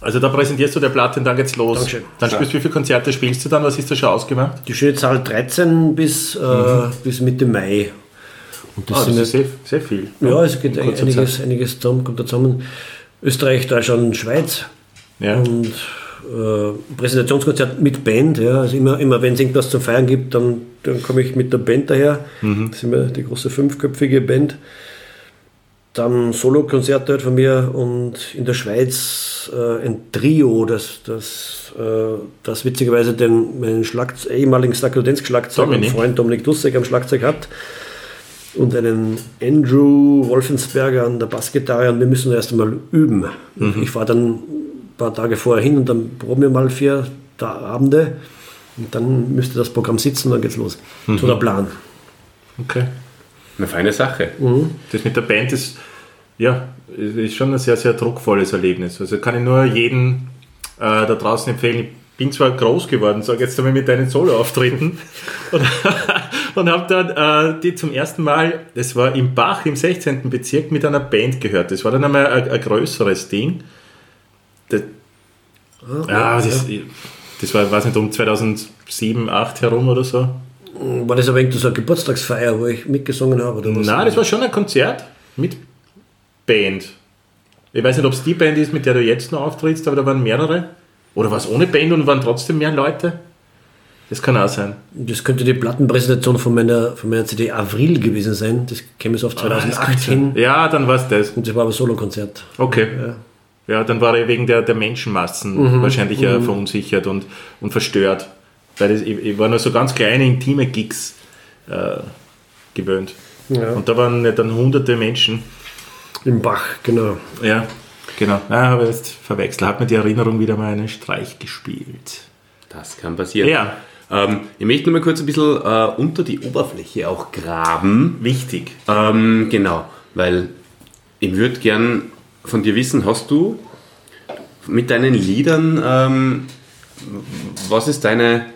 Also da präsentierst du der Platte und dann geht's los. Dankeschön. Dann spielst du, wie viele Konzerte spielst du dann? Was ist da schon ausgemacht? Die schöne Zahl 13 bis, äh, bis Mitte Mai. Und das Ah, sind das ist sehr, sehr viel. Ja, es geht einiges, Zeit. einiges zusammen, kommt da zusammen. Österreich, Deutschland, Schweiz Ja. und äh, Präsentationskonzert mit Band. Ja. Also immer, immer wenn es irgendwas zu feiern gibt, dann, dann komme ich mit der Band daher. Das ist immer die große fünfköpfige Band. Dann Solokonzerte halt von mir und in der Schweiz äh, ein Trio, das, das, äh, das witzigerweise den meinen Schlagze ehemaligen Sakrodenzschlagzeuger, Dominik. Freund Dominik Dussek am Schlagzeug hat und einen Andrew Wolfensberger an der Bassgitarre und wir müssen erst einmal üben. Ich fahre dann ein paar Tage vorher hin und dann proben wir mal vier Abende und dann müsste das Programm sitzen und dann geht's los. So der Plan. Okay. Eine feine Sache. Das mit der Band ist, ja, ist schon ein sehr, sehr druckvolles Erlebnis. Also kann ich nur jeden äh, da draußen empfehlen. Ich bin zwar groß geworden, sage jetzt einmal mit deinen Solo-Auftritten und, und habe dann äh, die zum ersten Mal, das war im Bach im 16. Bezirk, mit einer Band gehört. Das war dann einmal ein, ein größeres Ding. Das, ja, das, das war, weiß nicht, um 2007, 2008 herum oder so. War das aber irgendwie so eine Geburtstagsfeier, wo ich mitgesungen habe? Oder was? Nein, das war schon ein Konzert mit Band. Ich weiß nicht, ob es die Band ist, mit der du jetzt noch auftrittst, aber da waren mehrere. Oder war es ohne Band und waren trotzdem mehr Leute? Das kann auch sein. Das könnte die Plattenpräsentation von meiner, von meiner CD Avril gewesen sein. Das käme so auf 2008 hin. Ja, dann war es das. Und das war aber Solokonzert. Okay. Ja. dann war er wegen der, der Menschenmassen wahrscheinlich äh, verunsichert und, und verstört. Weil das, ich, ich war nur so ganz kleine, intime Gigs äh, gewöhnt. Ja. Und da waren ja dann hunderte Menschen. Im Bach, genau. Ja. genau. Ah, habe ich jetzt verwechselt. Hat mir die Erinnerung wieder mal einen Streich gespielt. Das kann passieren. Ja, Ähm, ich möchte nur mal kurz ein bisschen äh, unter die Oberfläche auch graben. wichtig. Ähm, genau, weil ich würde gern von dir wissen, hast du mit deinen Liedern, ähm, was ist deine,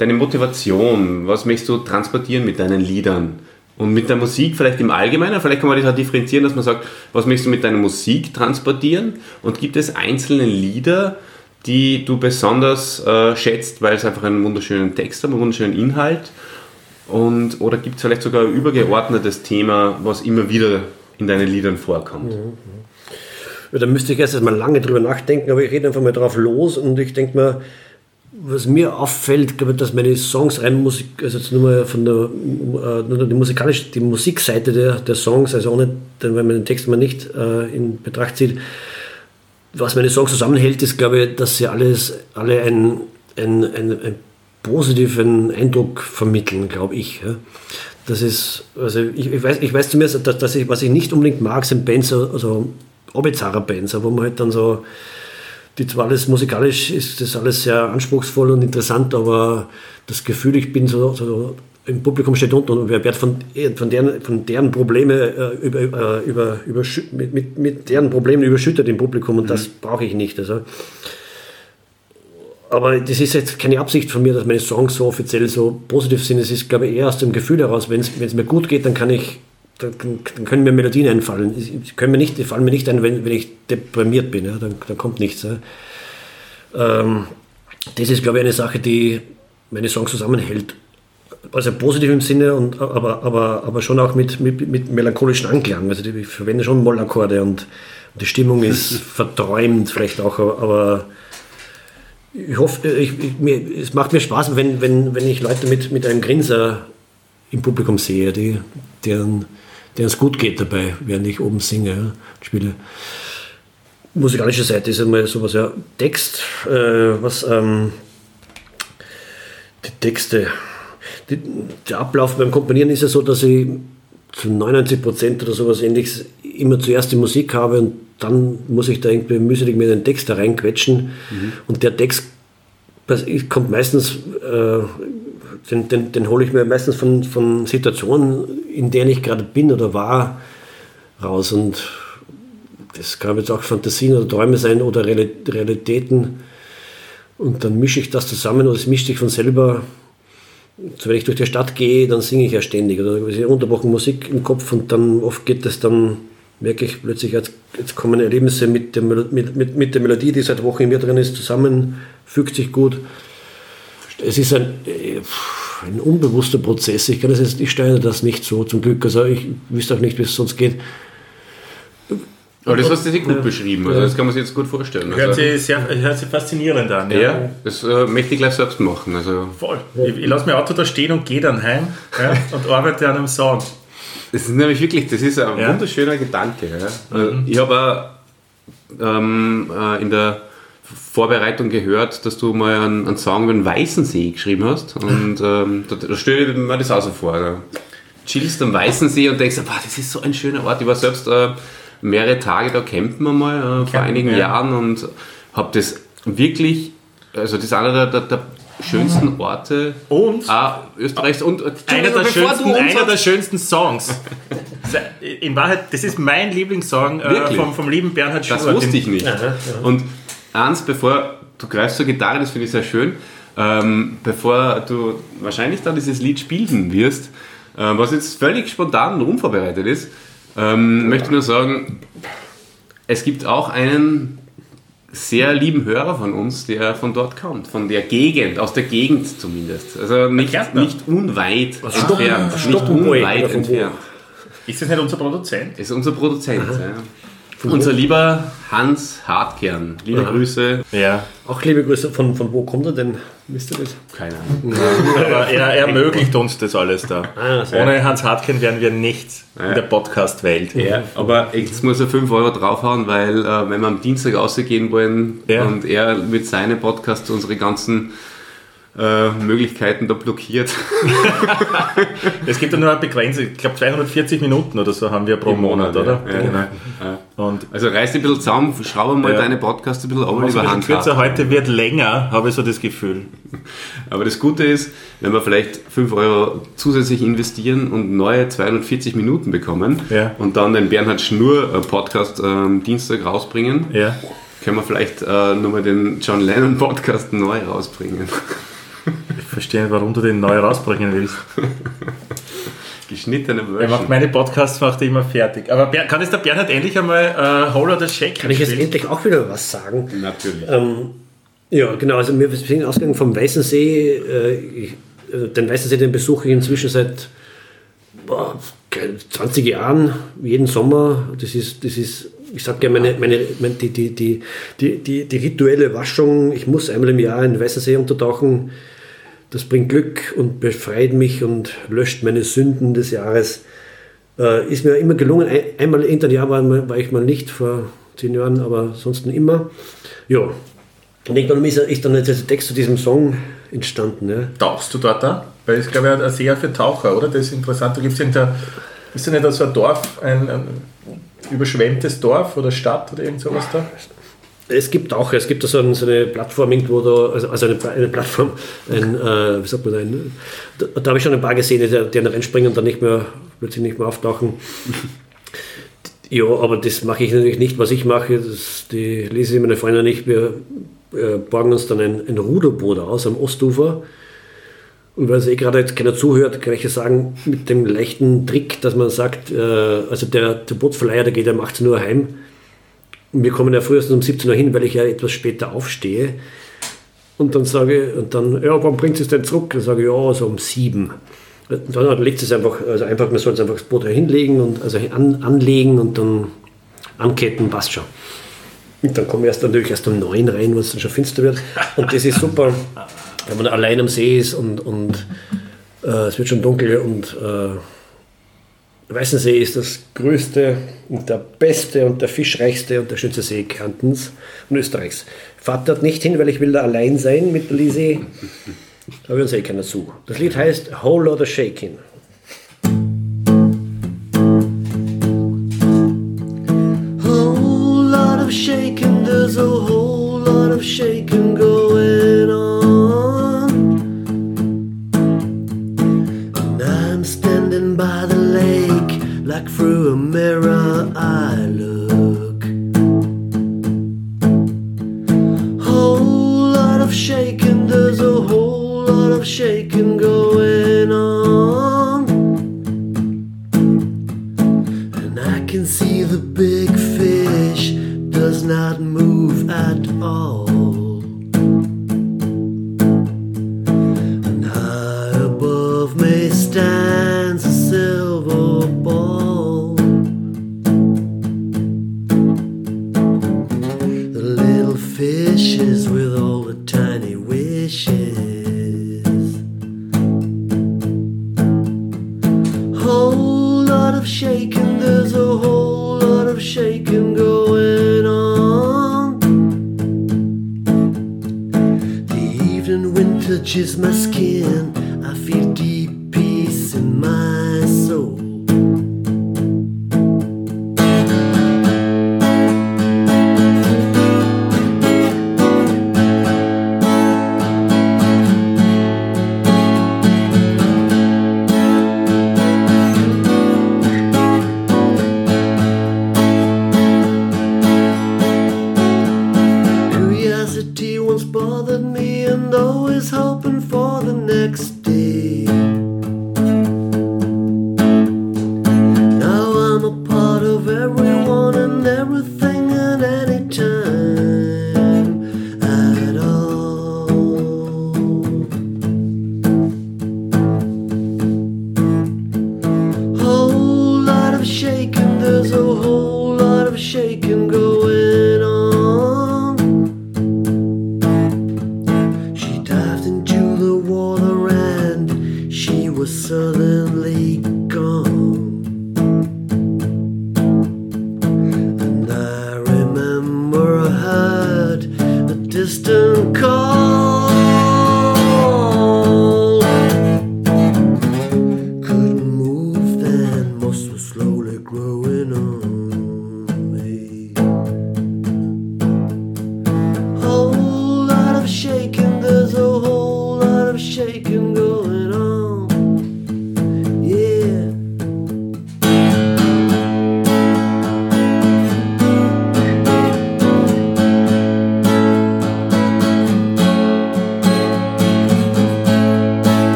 deine Motivation? Was möchtest du transportieren mit deinen Liedern? Und mit der Musik vielleicht im Allgemeinen, vielleicht kann man das auch differenzieren, dass man sagt, was möchtest du mit deiner Musik transportieren? Und gibt es einzelne Lieder, die du besonders äh, schätzt, weil es einfach einen wunderschönen Text hat, einen wunderschönen Inhalt? Und, oder gibt es vielleicht sogar ein übergeordnetes Thema, was immer wieder in deinen Liedern vorkommt? Ja, da müsste ich erst einmal lange drüber nachdenken, aber ich rede einfach mal drauf los und ich denke mir, was mir auffällt, glaube ich, dass meine Songs rein Musik, also jetzt nur mal von der, äh, die musikalische, die Musikseite der, der Songs, also ohne, wenn man den Text mal nicht äh, in Betracht zieht, was meine Songs zusammenhält, ist, glaube ich, dass sie alles, alle einen, einen, einen, einen positiven Eindruck vermitteln, glaube ich. Ja. Das ist, also ich, ich, weiß, ich weiß zumindest, dass, dass ich, was ich nicht unbedingt mag, sind Bands, also bizarre Bands, wo man halt dann so, die zwar alles musikalisch ist, das alles sehr anspruchsvoll und interessant, aber das Gefühl, ich bin so, so im Publikum steht unten und wer wird von, von, deren, von deren Probleme äh, über, äh, über, mit, mit, mit deren Problemen überschüttet im Publikum und das brauche ich nicht. Also. Aber das ist jetzt keine Absicht von mir, dass meine Songs so offiziell so positiv sind. Es ist, glaube ich, eher aus dem Gefühl heraus, wenn es mir gut geht, dann kann ich, dann, dann können mir Melodien einfallen. Die können mir nicht, die fallen mir nicht ein, wenn, wenn ich deprimiert bin. Ja? Dann, dann kommt nichts. Ja? Ähm, das ist, glaube ich, eine Sache, die meine Songs zusammenhält. Also positiv im Sinne, und, aber, aber, aber schon auch mit, mit, mit melancholischen Anklang. Also ich verwende schon Mollakkorde und, und die Stimmung ist verträumt vielleicht auch, aber ich hoffe, ich, ich, mir, es macht mir Spaß, wenn, wenn, wenn ich Leute mit, mit einem Grinser im Publikum sehe, die, deren, deren es gut geht dabei, während ich oben singe, ja, spiele. Musikalische Seite ist einmal sowas, ja. Text, äh, was, ähm, die Texte. Die, der Ablauf beim Komponieren ist ja so, dass ich zu 99 Prozent oder sowas ähnliches immer zuerst die Musik habe und dann muss ich da irgendwie mühselig mir den Text da reinquetschen. Und der Text kommt meistens, äh, den, den, den hole ich mir meistens von, von Situationen, in denen ich gerade bin oder war, raus. Und das kann jetzt auch Fantasien oder Träume sein oder Reali- Realitäten. Und dann mische ich das zusammen oder es mischt sich von selber. So, wenn ich durch die Stadt gehe, dann singe ich ja ständig. Oder ist unterbrochen Musik im Kopf und dann oft geht das dann, merke ich plötzlich, jetzt, jetzt kommen Erlebnisse mit der, mit, mit, mit der Melodie, die seit Wochen in mir drin ist, zusammen, fügt sich gut. Es ist ein, äh, ein unbewusster Prozess. Ich, kann das jetzt, ich steuere das nicht so zum Glück. Also ich wüsste auch nicht, wie es sonst geht. Aber das hast du sehr gut beschrieben, also das kann man sich jetzt gut vorstellen. Hört Also, sich, sehr, hört sich faszinierend an. ja, das äh, möchte ich gleich selbst machen. Also, Voll. Ich, ich lasse mein Auto da stehen und gehe dann heim ja, und arbeite an einem Song. Das ist nämlich wirklich, das ist ein Ja. wunderschöner Gedanke. Ja. Also Ich habe auch ähm, äh, in der Vorbereitung gehört, dass du mal einen, einen Song über den Weißensee geschrieben hast. Und ähm, da, da stelle ich mir das auch so vor. Da chillst am Weißensee und denkst, boah, das ist so ein schöner Ort. Ich war selbst äh, mehrere Tage da campen wir mal äh, vor Campen, einigen ja. Jahren und habe das wirklich, also das ist einer der, der, der schönsten Orte Und ah, Österreichs und einer der, schönsten, einer der schönsten Songs. In Wahrheit, das ist mein Lieblingssong äh, vom, vom lieben Bernhard Schubert. Das wusste ich nicht. Aha, Und eins, bevor du greifst zur Gitarre, das finde ich sehr schön, ähm, bevor du wahrscheinlich dann dieses Lied spielen wirst, äh, was jetzt völlig spontan und unvorbereitet ist, ähm, möchte ich nur sagen, es gibt auch einen sehr lieben Hörer von uns, der von dort kommt, von der Gegend, aus der Gegend zumindest. Also nicht, nicht unweit Stoppen- entfernt. Nicht Stoppenboy unweit entfernt. Ist das nicht unser Produzent? ist unser Produzent. Ja. Unser lieber Hans Hartkern. Liebe Grüße. Ja. Auch liebe Grüße, von, von wo kommt er denn? Wisst ihr das? Keine Ahnung. Aber er ermöglicht uns das alles da. Ah. Ohne Hans Hartken wären wir nichts in der Podcast-Welt. Ja, aber jetzt muss er 5 Euro draufhauen, weil äh, wenn wir am Dienstag rausgehen wollen Ja. und er mit seinem Podcast unsere ganzen äh, Möglichkeiten da blockiert. Es gibt ja nur eine Begrenzung, ich glaube 240 Minuten oder so haben wir pro Monat, Monat, oder? ja. Ja, genau. Ja. Und Also reiß dich ein bisschen zusammen, schraube mal deine Podcasts ein bisschen ein bisschen Hans. kürzer, heute wird länger, habe ich so das Gefühl. Aber das Gute ist, wenn wir vielleicht 5 Euro zusätzlich investieren und neue 240 Minuten bekommen und dann den Bernhard Schnur äh, Podcast ähm, Dienstag rausbringen, können wir vielleicht äh, nochmal den John Lennon Podcast neu rausbringen. Ich verstehe nicht, warum du den neu rausbringen willst. Geschnittene Er Version. macht meine Podcasts macht er immer fertig. Aber Ber- kann es der Bernhard endlich einmal äh, Hole oder Shake Kann ich jetzt endlich auch wieder was sagen? Natürlich. Ähm, ja, genau. Also wir sind ausgegangen vom Weißen See. Äh, ich, äh, den Weißen See, den besuche ich inzwischen seit boah, 20 Jahren, jeden Sommer. Das ist, das ist ich sage gerne, meine, meine, meine, die, die, die, die, die, die rituelle Waschung. Ich muss einmal im Jahr in den Weißen See untertauchen. Das bringt Glück und befreit mich und löscht meine Sünden des Jahres. Äh, ist mir immer gelungen. Ein, einmal in ein Jahr war, war ich mal nicht, vor zehn Jahren, aber ansonsten immer. Ja. Und irgendwann ist, ist dann jetzt der Text zu diesem Song entstanden. Ja. Tauchst du dort da? Weil es glaube ich ein See für Taucher, oder? Das ist interessant. Da gibt ist da nicht so ein Dorf, ein, ein überschwemmtes Dorf oder Stadt oder irgend sowas da? Es gibt auch, es gibt so, ein, so eine Plattform irgendwo da, also, also eine, eine Plattform, ein, äh, wie sagt man da, ein, da, da habe ich schon ein paar gesehen, die, die reinspringen und dann nicht mehr, plötzlich nicht mehr auftauchen. Ja, aber das mache ich natürlich nicht. Was ich mache, das, die lese ich meine Freunde nicht. Wir äh, borgen uns dann ein, ein Ruderboot aus am Ostufer. Und weil es eh gerade jetzt keiner zuhört, kann ich ja sagen, mit dem leichten Trick, dass man sagt, äh, also der, der Bootsverleiher, der geht ja um 18 Uhr heim. Wir kommen ja frühestens um 17 Uhr hin, weil ich ja etwas später aufstehe. Und dann sage ich, und dann, ja, wann bringt es denn zurück? Dann sage ich, ja, so um sieben. Und dann legt es einfach, also einfach, man soll es einfach das Boot hinlegen und also an, anlegen und dann anketten, passt schon. Und dann kommen wir erst natürlich erst um neun rein, wo es dann schon finster wird. Und das ist super, wenn man allein am See ist und, und äh, es wird schon dunkel und äh, Weißensee ist das größte und der beste und der fischreichste und der schönste See Kärntens und Österreichs. Fahrt dort nicht hin, weil ich will da allein sein mit Lisi. Da hört uns eh keiner zu. Das Lied heißt Whole Lotta Shaking. Whole lot of shaking, there's a whole lot of shaking She's my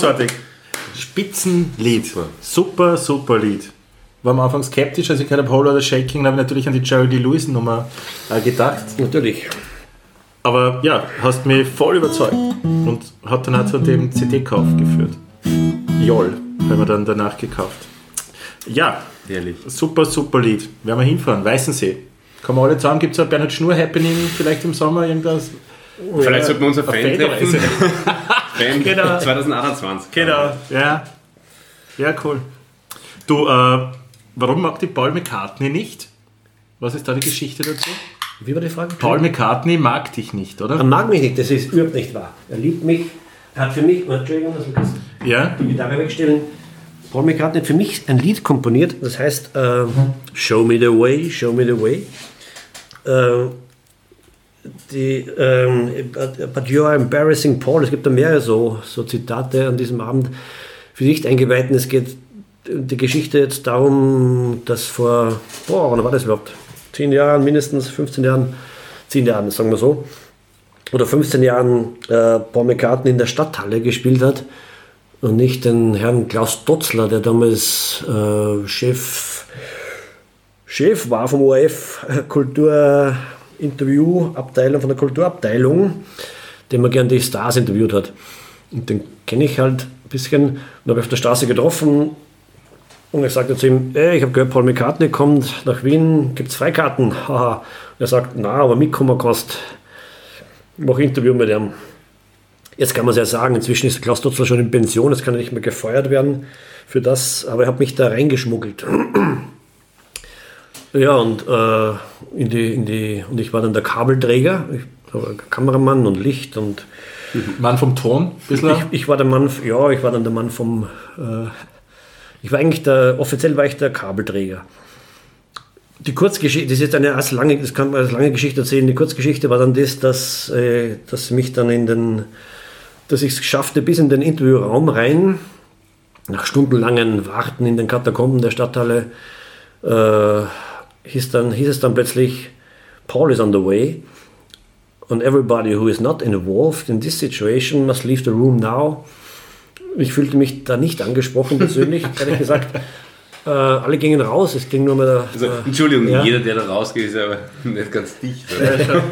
Großartig. Spitzenlied. Super, super Lied. War am Anfang skeptisch, als ich gehört habe, Whole oder Shaking, habe ich natürlich an die Jerry Lee Lewis Nummer äh, gedacht. Natürlich. Aber ja, hast mich voll überzeugt und hat dann auch zu dem CD-Kauf geführt. Joll, haben wir dann danach gekauft. Ja, Ehrlich. super, super Lied. Werden wir hinfahren, Weißensee. Kommen wir alle zusammen, gibt es ein Bernhard Schnur Happening vielleicht im Sommer, irgendwas? Vielleicht sollten wir unser Fan treffen. Fan Genau. 2021. Genau, ja. Ja, cool. Du, äh, warum mag die Paul McCartney nicht? Was ist da die Geschichte dazu? Wie war die Frage? Paul McCartney mag dich nicht, Er oder? mag mich nicht, das ist überhaupt nicht wahr. Er liebt mich. Er hat für mich, oh, Entschuldigung, dass wir kurz Ja? die Gitarre wegstellen. Paul McCartney hat für mich ein Lied komponiert, das heißt äh, Show Me the Way, Show Me the Way. Äh, die, ähm, but you are embarrassing Paul. Es gibt da mehrere so, so Zitate an diesem Abend für nicht Eingeweihten. Es geht die Geschichte jetzt darum, dass vor, boah, wann war das überhaupt? 10 Jahren, mindestens 15 Jahren, 10 Jahren, sagen wir so, oder 15 Jahren äh, Paul McCartney in der Stadthalle gespielt hat und nicht den Herrn Klaus Dotzler, der damals äh, Chef, Chef war vom ORF Kulturinterviewabteilung, von der Kulturabteilung, den man gern die Stars interviewt hat. Und den kenne ich halt ein bisschen und habe ich auf der Straße getroffen und ich sagte zu ihm, ey, ich habe gehört, Paul McCartney kommt nach Wien, gibt es Freikarten? Und er sagt, na, aber mitkommen kannst. Ich mache Interview mit ihm. Jetzt kann man es ja sagen, inzwischen ist Klaus Dotzler schon in Pension, jetzt kann er nicht mehr gefeuert werden für das, aber er hat mich da reingeschmuggelt. ja, und, äh, in die, in die, und ich war dann der Kabelträger, ich war Kameramann und Licht und Mann vom Ton, ich, ich war der Mann, ja, ich war dann der Mann vom, äh, ich war eigentlich der, offiziell war ich der Kabelträger. Die Kurzgeschichte, das ist jetzt eine als lange, das kann man als lange Geschichte erzählen. Die Kurzgeschichte war dann das, dass, äh, dass mich dann in den, dass ich es schaffte bis in den Interviewraum rein, nach stundenlangen Warten in den Katakomben der Stadthalle, äh, hieß, dann, hieß es dann plötzlich, Paul is on the way. And everybody who is not involved in this situation must leave the room now. Ich fühlte mich da nicht angesprochen persönlich, ehrlich gesagt. Äh, alle gingen raus, es ging nur mal der, Also, Entschuldigung, Ja. jeder, der da rausgeht, ist aber nicht ganz dicht. Oder?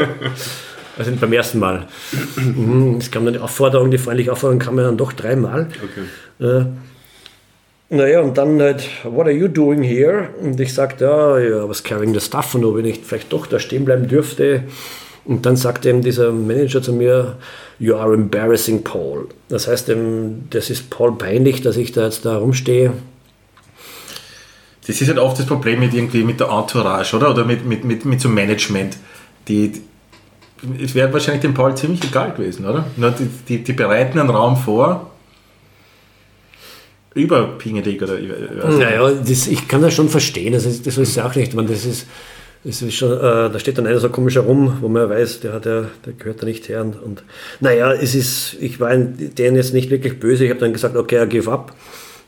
also beim ersten Mal. Mhm, Es kam dann die Aufforderung, die freundliche Aufforderung kam ja dann doch dreimal. Okay. Äh, naja, und dann halt, what are you doing here? Und ich sagte, ja, ja, was carrying the stuff und ob ich vielleicht doch da stehen bleiben dürfte. Und dann sagte eben dieser Manager zu mir, you are embarrassing Paul. Das heißt, das ist Paul peinlich, dass ich da jetzt da rumstehe. Das ist halt oft das Problem mit irgendwie mit der Entourage, oder? Oder mit, mit, mit, mit so Management. Die- es wäre wahrscheinlich dem Paul ziemlich egal gewesen, oder? Nur die, die, die bereiten einen Raum vor. Überpingelig oder nicht. Naja, das, ich kann das schon verstehen. Das ist, das ist auch nicht. Man, das ist, das ist schon, äh, da steht dann einer so komisch herum, wo man weiß, der, ja, der gehört da nicht her. Und, und naja, es ist, ich war denen jetzt nicht wirklich böse. Ich habe dann gesagt, okay, I give up.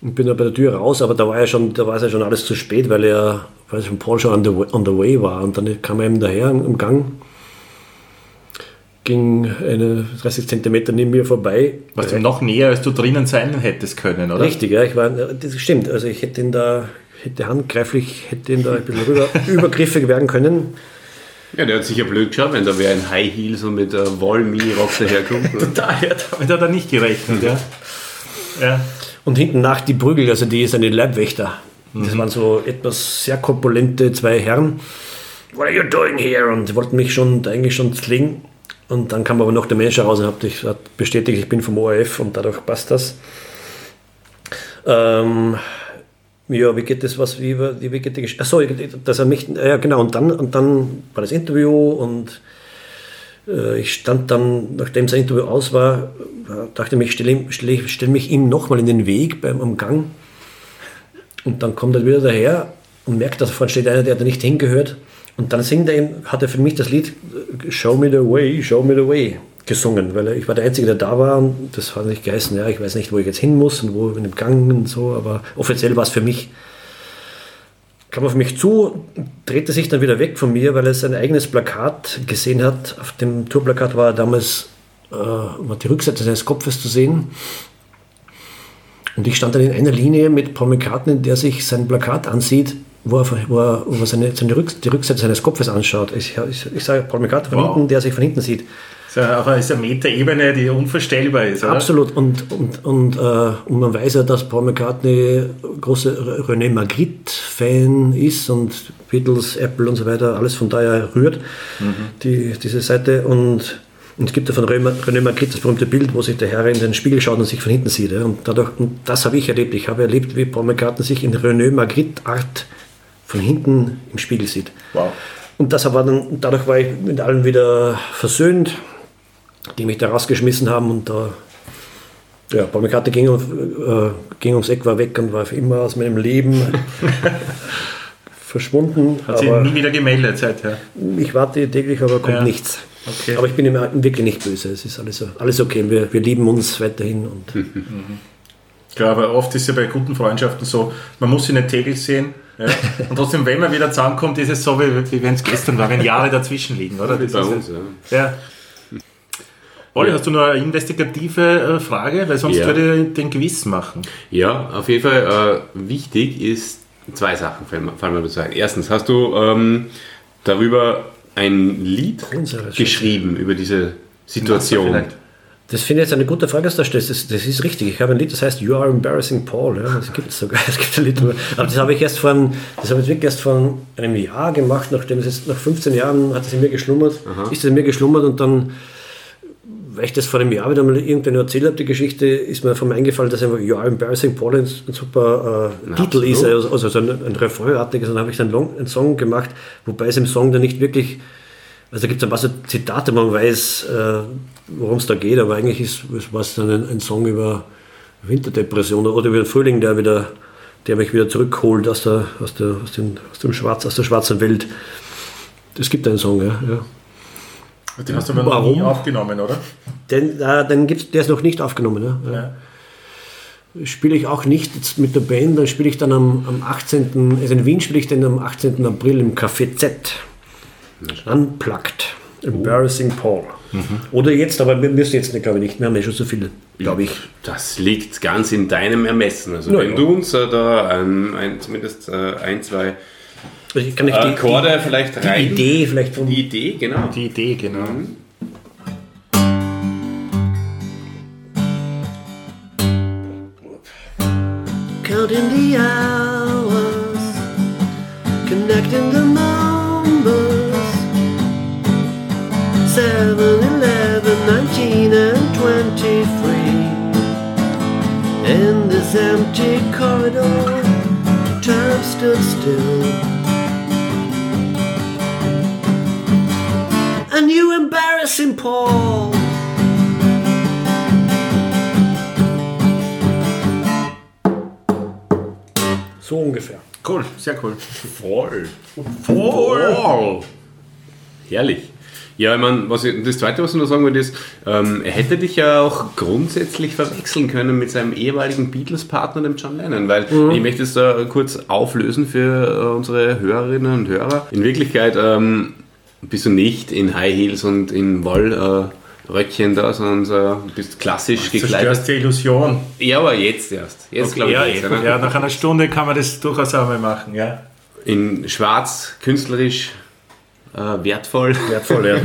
Und bin dann bei der Tür raus, aber da war ja schon, da war es ja schon alles zu spät, weil er, weil schon Paul schon on the way war. Und dann kam er eben daher im Gang, ging eine 30 Zentimeter neben mir vorbei. Warst du noch näher, als du drinnen sein hättest können, oder? Richtig, ja, ich war, das stimmt. Also ich hätte ihn da, hätte handgreiflich, hätte ihn da ein bisschen rüber, übergriffig werden können. Ja, der hat sicher blöd geschaut, wenn da wer in High Heels und mit äh, Woll-Mini-Rock daherkommt. oder? Daher, damit hat er nicht gerechnet, ja. ja. Und hinten nach die Prügel, also die ist eine Leibwächter. Mhm. Das waren so etwas sehr korpulente zwei Herren. What are you doing here? Und die wollten mich schon eigentlich schon zwingen. Und dann kam aber noch der Manager raus und hat bestätigt, ich bin vom ORF und dadurch passt das. Ähm, ja, wie geht das, was, wie, wie geht die Geschichte? Achso, dass er mich, ja genau, und dann, und dann war das Interview und äh, ich stand dann, nachdem das Interview aus war, dachte ich, stelle ich- stelle mich ihm nochmal in den Weg beim am Gang. Und dann kommt er wieder daher und merkt, dass vorne steht einer, der da nicht hingehört. Und dann singt er hat er für mich das Lied äh, Show Me the Way, Show Me the Way gesungen, weil ich war der Einzige, der da war und das hat nicht geheißen, ja, ich weiß nicht, wo ich jetzt hin muss und wo in dem Gang und so, aber offiziell war es für mich kam auf mich zu, drehte sich dann wieder weg von mir, weil er sein eigenes Plakat gesehen hat. Auf dem Tourplakat war er damals äh, war die Rückseite seines Kopfes zu sehen. Und ich stand dann in einer Linie mit Paul McCartney, der sich sein Plakat ansieht, wo er, wo er, wo er seine, seine Rück, die Rückseite seines Kopfes anschaut. Ich, ich, ich sage Paul McCartney von Wow. hinten, der sich von hinten sieht. Das ist ja- aber ist eine Metaebene, die unvorstellbar ist, oder? Absolut. Und, und, und, äh, und man weiß ja, dass Paul McCartney großer René Magritte-Fan ist und Beatles, Apple und so weiter, alles von daher rührt, die, diese Seite. Und, und es gibt ja von René René Magritte das berühmte Bild, wo sich der Herr in den Spiegel schaut und sich von hinten sieht. Ja. Und, dadurch, und das habe ich erlebt. Ich habe erlebt, wie Paul McCartney sich in René Magritte-Art von hinten im Spiegel sieht. Wow. Und das war dann, dadurch war ich mit allen wieder versöhnt, die mich da rausgeschmissen haben und da, ja, Paul McCartney ging, äh, ging ums Eck, war weg und war für immer aus meinem Leben verschwunden. Hat sich nie wieder gemeldet seither. ich warte täglich, aber kommt Ja. nichts. Okay. Aber ich bin ihm wirklich nicht böse. Es ist alles, alles okay. Wir, wir lieben uns weiterhin. Und Klar, aber oft ist ja bei guten Freundschaften so, man muss sie nicht täglich sehen. Ja? Und trotzdem, wenn man wieder zusammenkommt, ist es so, wie, wie wenn es gestern war, wenn Jahre dazwischen liegen, oder? Das bei ist uns, ja. Ja. Olli, hast du noch eine investigative äh, Frage? Weil sonst Ja. würde ich den Quiz machen. Ja, auf jeden Fall äh, wichtig ist zwei Sachen, fallen mir- dazu ein. Erstens, hast du ähm, darüber ein Lied geschrieben, über diese Situation? Das finde ich jetzt eine gute Frage, dass du da stellst. Das, das ist richtig. Ich habe ein Lied, das heißt You Are Embarrassing Paul. Ja, das gibt es sogar. Es gibt ein Lied, aber das habe ich erst vor, das habe ich wirklich erst vor einem Jahr gemacht, nachdem es jetzt nach 15 Jahren hat es in mir geschlummert, ist es in mir geschlummert und dann weil ich das vor einem Jahr wieder mal irgendwann erzählt habe, die Geschichte, ist mir von mir eingefallen, dass einfach You Are Embarrassing Paul ein, super äh, Titel ist, also, also so ein, ein Refrainartiges. Und dann habe ich dann einen Song gemacht, wobei es im Song dann nicht wirklich, also da gibt es ein paar so Zitate, man weiß, äh, worum es da geht, aber eigentlich ist war es dann ein, ein Song über Winterdepression oder über den Frühling, der wieder, der mich wieder zurückholt aus der, aus der, aus dem, aus dem Schwarz, aus der schwarzen Welt. Es gibt einen Song, ja. ja. Den hast du aber noch Warum? nie aufgenommen, oder? Den, äh, den gibt's, der ist noch nicht aufgenommen. Ja. Ja. Spiele ich auch nicht jetzt mit der Band, dann spiele ich dann am, am 18., also in Wien spiele ich den am 18. April im Café Z. Unplugged. Embarrassing Paul. Oder jetzt, aber wir müssen jetzt, glaube ich, nicht, wir haben ja schon so viele, glaube ich. Das liegt ganz in deinem Ermessen. Also Na wenn ja. du uns äh, da ein, ein, zumindest äh, ein, zwei Also ich kann äh, die, Akkorde vielleicht die, rein. die Idee vielleicht von Die Idee, genau. Die Idee, genau. Counting the hours, connecting the numbers. 7, 11, 19, and 23. In this empty corridor, time stood still. And you embarrassing Paul. so ungefähr. Cool, sehr cool. Voll. Voll. Herrlich. Ja, ich meine, was ich, das Zweite, was ich noch sagen wollte, ist, ähm, er hätte dich ja auch grundsätzlich verwechseln können mit seinem ehemaligen Beatles-Partner, dem John Lennon, weil ich möchte es da kurz auflösen für äh, unsere Hörerinnen und Hörer. In Wirklichkeit ähm, bist du nicht in High Heels und in Wollröckchen äh, Röckchen da, sondern äh, bist klassisch gekleidet. Zerstörst die Illusion. Ja, aber jetzt erst. Jetzt glaube ich ja, jetzt, ja, nach einer Stunde kann man das durchaus auch mal machen, ja. In schwarz, künstlerisch, äh, wertvoll. Wertvoll, ja.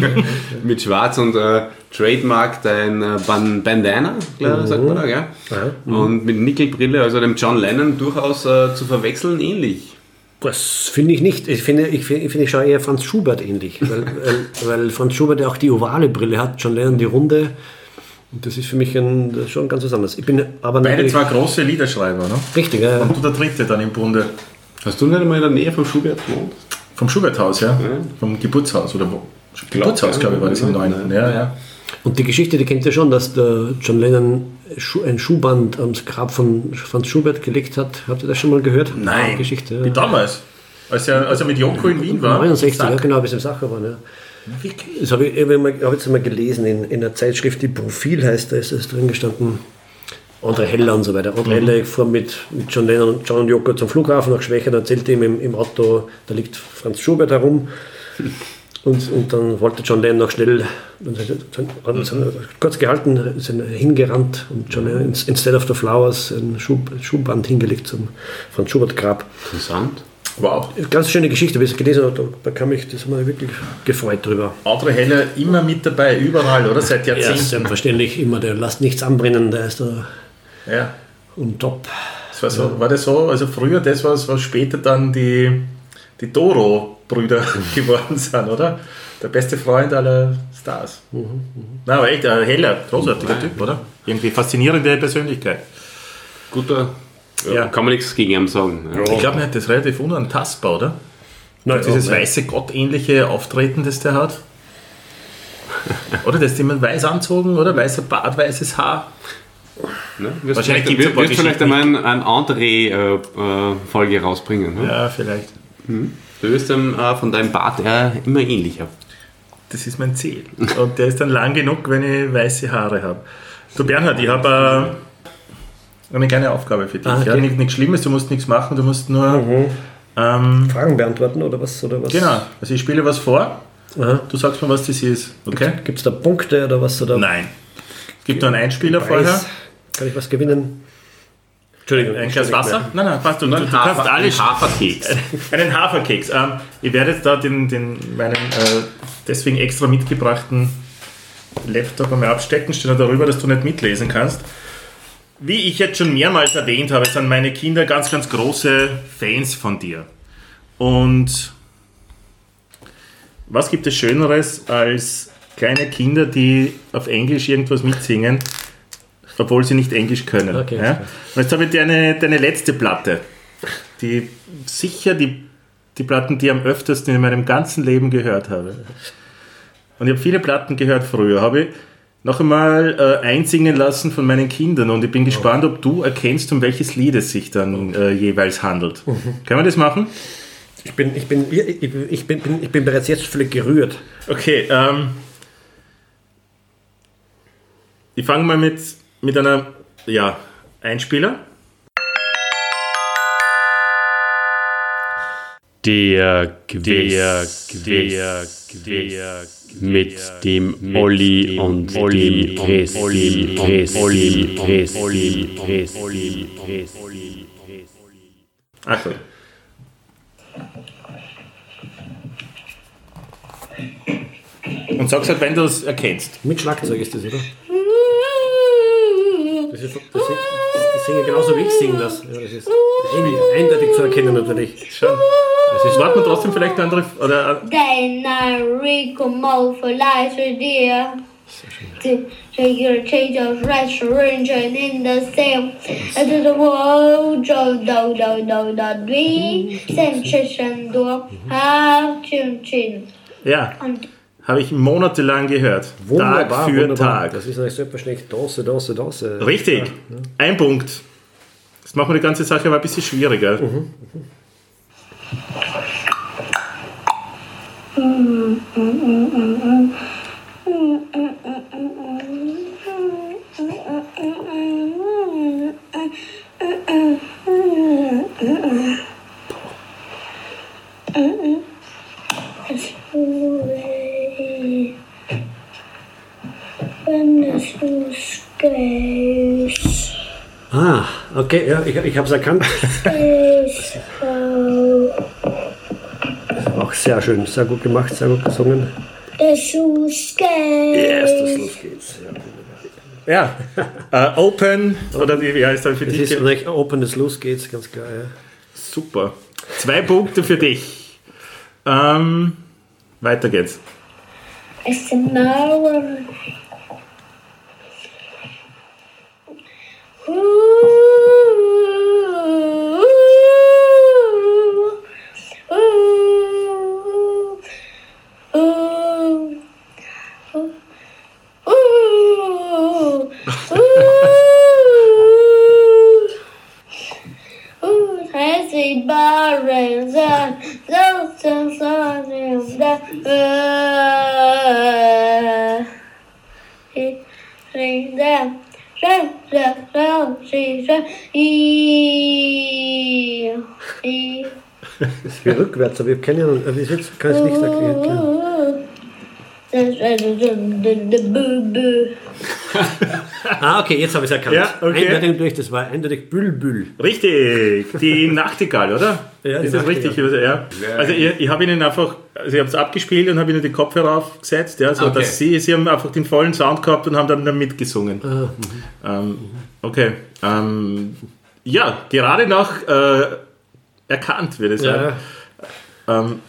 mit Schwarz und äh, Trademark dein äh, Ban Bandana, klar, sagt man da, gell? Und mit Nickelbrille, also dem John Lennon durchaus äh, zu verwechseln ähnlich. Das finde ich nicht. Ich finde, ich, finde, ich, finde, ich schaue eher Franz Schubert ähnlich, weil, weil, Franz Schubert ja auch die ovale Brille hat, John Lennon die runde. Und das ist für mich ein, das ist schon ganz was anderes. Ich bin aber Beide zwei große Liederschreiber, ne? Richtig, ja. Und du der dritte dann im Bunde. Hast du nicht einmal in der Nähe vom Schubert gewohnt? Vom Schuberthaus, ja? Vom Geburtshaus oder wo? Geburtshaus, ja. glaube ich, war das im Neuen. Ja, ja. Und die Geschichte, die kennt ihr schon, dass der John Lennon ein Schuhband ans Grab von Franz Schubert gelegt hat. Habt ihr das schon mal gehört? Nein. Die Geschichte. Wie Ja. damals. Als er, als er mit Joko in Wien war. 69, ja, genau, bis im Sacher waren. Ja. Das habe ich, ich jetzt mal gelesen in, in einer Zeitschrift, die Profil heißt, da ist es drin gestanden. André Heller und so weiter. André Heller fuhr mit, mit John Lennon und John und Joko zum Flughafen nach Schwächert und erzählte ihm im, im Auto, da liegt Franz Schubert herum. Und, und dann wollte John Lennon noch schnell, dann er kurz gehalten, er hingerannt und John Lennon ins- instead of the flowers ein Schub, Schuhband hingelegt zum Franz Schubert Grab. Interessant. Wow. Ganz schöne Geschichte, wie ich es gelesen habe, da bekam ich, das hat mich wirklich gefreut drüber. Audrey Heller immer mit dabei, überall, oder? Seit Ja, Jahrzehnten. selbstverständlich immer, der lasst nichts anbrennen, der ist da Ja. und top. Das war, so, war das so, also früher das, was, was später dann die, die Doro-Brüder geworden sind, oder? Der beste Freund aller Stars. Na, aber echt, ein heller, großartiger Typ, oder? Irgendwie faszinierende Persönlichkeit. Guter. Ja. Ja. Kann man nichts gegen ihn sagen. Ja. Ich glaube, das ist relativ unantastbar, oder? Na, Dieses ja, weiße gottähnliche Auftreten, das der hat. Oder das ist immer weiß anzogen, oder? Weißer Bart, weißes Haar. Ne? Wirst Wahrscheinlich vielleicht, gibt's ein wirst, vielleicht einmal ein, ein André-Folge rausbringen. Ne? Ja, vielleicht. Du wirst dann äh, von deinem Bart eher immer ähnlicher. Das ist mein Ziel. Und der ist dann lang genug, wenn ich weiße Haare habe. Du Bernhard, ich habe äh, eine kleine Aufgabe für dich. Ah, okay. ja, nicht, nichts Schlimmes, du musst nichts machen, du musst nur. Ähm, Fragen beantworten oder was? Oder was? genau, also ich spiele was vor, Aha. du sagst mir, was das ist. Okay? Gibt es da Punkte oder was? Oder Nein. Es gibt nur einen Einspieler vorher. Kann ich was gewinnen? Entschuldigung. Ein Glas Wasser? Nein, nein, passt. Du, du, du kannst alles. ein Haferkeks. Einen Haferkeks. Ähm, ich werde jetzt da den, den, meinen äh, deswegen extra mitgebrachten Laptop einmal abstecken, steht da darüber, dass du nicht mitlesen kannst. Wie ich jetzt schon mehrmals erwähnt habe, sind meine Kinder ganz, ganz große Fans von dir. Und was gibt es Schöneres als kleine Kinder, die auf Englisch irgendwas mitsingen, obwohl sie nicht Englisch können? Okay, ja? Und jetzt habe ich deine, deine letzte Platte, die sicher die, die Platten, die ich am öftersten in meinem ganzen Leben gehört habe. Und ich habe viele Platten gehört früher, habe ich noch einmal äh, einsingen lassen von meinen Kindern und ich bin gespannt, ob du erkennst, um welches Lied es sich dann äh, jeweils handelt. Können wir das machen? Ich bin, ich, bin, ich, ich, bin, bin, ich bin bereits jetzt völlig gerührt. Okay, ähm, ich fange mal mit, mit einer, ja, Einspieler. Der Quiz, der Quiz, mit dem Olli und Olli Press, Olli Press, Olli Press, Olli Press, Olli Press, Olli. Achtung. Und sag's halt, wenn du es erkennst. Mit Schlagzeug ist das, oder? Das ist, das, das, das singen genauso wie ich singe das. Ja, das ist ein- eindeutig zu erkennen natürlich. Schon. Das ist, warten wir trotzdem vielleicht eine andere, oder, Then I recommend for life idea. To take your change of restaurant and in the same and to the world of do do do do be sensation do have chin chin. ja, Und habe ich monatelang gehört. Wunderbar, Tag für wunderbar. Tag. Das ist eigentlich selbstverständlich Dose, Dose, Dose. Richtig. Ein Punkt. Das macht mir die ganze Sache aber ein bisschen schwieriger. When the blue skies Ah, okay, ja, ich, ich habe es erkannt. Auch sehr schön, sehr gut gemacht, sehr gut gesungen. skies. Yes, das los geht's. Ja. Ja. Äh, open, oder wie, wie heißt das für Das dich? ist Open das los geht's, ganz klar. Ja. Super. Zwei Punkte für dich. Ähm, weiter geht's. It's tomorrow. Happy Ring them, Das ist wie rückwärts, aber ich keine Ahnung. Wie ist jetzt? Kann ich nicht erklären. Ah, okay, jetzt habe ich es erkannt. Ja, okay. Eindeutig durch, das war eindeutig Bülbül. Richtig, die Nachtigall, oder? Ja, ist das richtig? Ja. Also ich, ich habe ihnen einfach, also ich habe es abgespielt und habe ihnen die Kopfhörer aufgesetzt, ja, so Okay. dass sie, sie haben einfach den vollen Sound gehabt und haben dann da mitgesungen. Ähm, okay. Ähm, ja, gerade noch äh, erkannt, würde ich sagen. Ja, Ähm,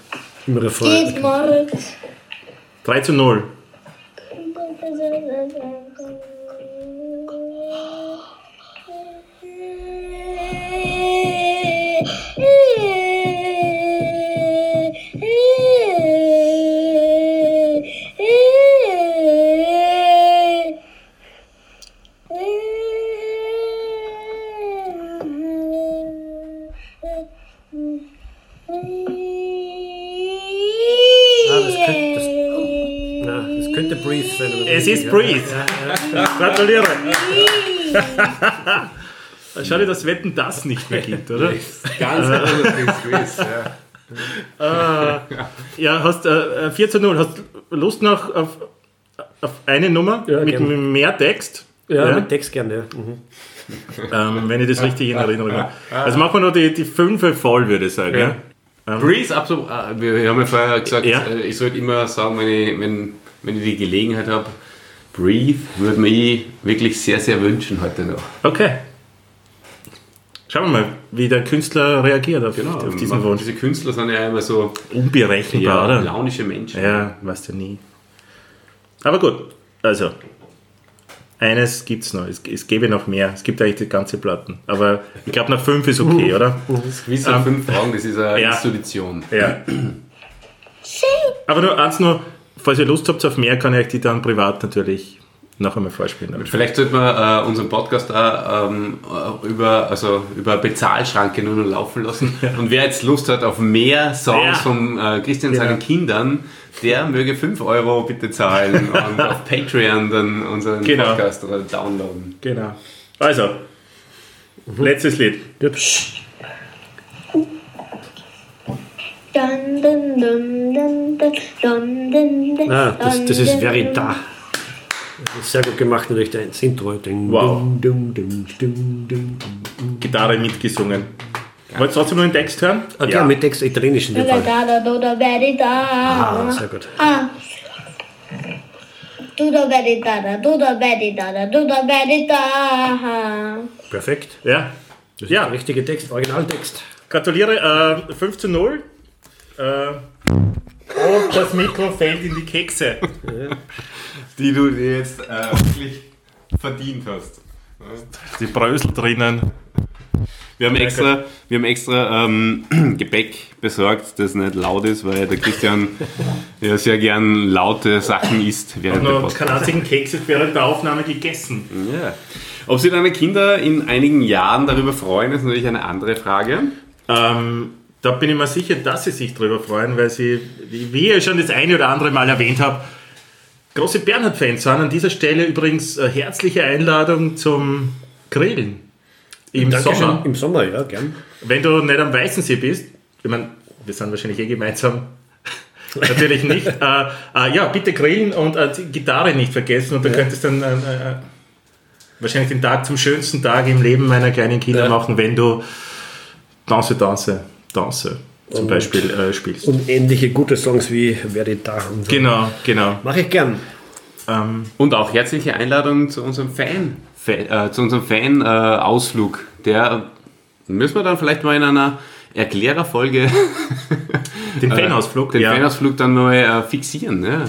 im Refrain. Diesmal. 3 Schade, dass Wetten das nicht mehr gibt, oder? Ganz großartiges Quiz. Ja. Ja, hast äh, 4 zu 0. Hast Lust noch auf, auf eine Nummer Ja, mit gerne. mehr Text? Ja, Ja. mit Text gerne. Ja. Mhm. Ähm, wenn ich das richtig in Erinnerung habe. Also machen wir noch die, die fünfe voll, würde ich sagen. Ja. Breeze, absolut. äh, Wir, haben ja vorher gesagt, Ja. äh, ich sollte immer sagen, wenn ich, wenn, wenn ich die Gelegenheit habe, Breathe würde mir ich wirklich sehr, sehr wünschen heute noch. Okay. Schauen wir mal, wie der Künstler reagiert auf, Genau, auf diesen Wunsch. Diese Künstler sind ja immer so Unberechenbar, ja, oder? launische Menschen. Ja, weißt du nie. Aber gut, also, eines gibt es noch. Es, es gäbe noch mehr. Es gibt eigentlich die ganze Platten. Aber ich glaube, nach fünf ist okay, oder? Das Quiz an fünf Fragen, das ist eine ja. Institution. Ja. Aber nur eins nur, falls ihr Lust habt auf mehr, kann ich euch die dann privat natürlich noch einmal vorspielen. Vielleicht sollten wir äh, unseren Podcast auch ähm, äh, über, also über Bezahlschranke nur noch laufen lassen. Und wer jetzt Lust hat auf mehr Songs Ja. von äh, Christian seinen Kindern, der möge 5 Euro bitte zahlen und auf Patreon dann unseren Genau. Podcast oder downloaden. Genau. Also, letztes Lied. Dun, Ah, das, das ist Verita. Das ist sehr gut gemacht, natürlich der Intro. Wow. Gitarre mitgesungen. Wollt ihr trotzdem nur den Text hören? Okay, mit Text italienisch in dem Fall. da, da, da, da, Verita. Ah, sehr gut. Ah. Du da Verita, da, du da Verita, da, du da Verita. Perfekt. Ja. Das ist Ja. der richtige Text, Originaltext. Gratuliere, äh, 5 zu 0. Äh, und das Mikro fällt in die Kekse. Die du dir jetzt äh, wirklich verdient hast. Die Brösel drinnen. Wir haben extra, wir haben extra ähm, Gebäck besorgt, das nicht laut ist, weil der Christian ja sehr gern laute Sachen isst während der Noch keinen einzigen Keks während der Aufnahme gegessen. Ja. Ob sich deine Kinder in einigen Jahren darüber freuen, ist natürlich eine andere Frage. Ähm, da bin ich mir sicher, dass sie sich darüber freuen, weil sie, wie ich schon das eine oder andere Mal erwähnt habe, große Bernhard-Fans sind. An dieser Stelle übrigens äh, herzliche Einladung zum Grillen. Im Dankeschön. Sommer. Im Sommer, ja, gern. Wenn du nicht am Weißensee bist, ich meine, wir sind wahrscheinlich eh gemeinsam, natürlich nicht, äh, äh, ja, bitte grillen und äh, die Gitarre nicht vergessen und du könntest dann äh, äh, wahrscheinlich den Tag zum schönsten Tag im Leben meiner kleinen Kinder Ja. machen, wenn du Danse, Danse, Danse zum Und- Beispiel äh, spielst. Und ähnliche gute Songs wie Verita und so. genau, genau. Mache ich gern. Ähm, Und auch herzliche Einladung zu unserem Fan, Fan äh, zu unserem Fan-Ausflug. Der müssen wir dann vielleicht mal in einer Erklärerfolge den Fanausflug, den ja. Mhm. Fanausflug dann mal äh, fixieren. Ja.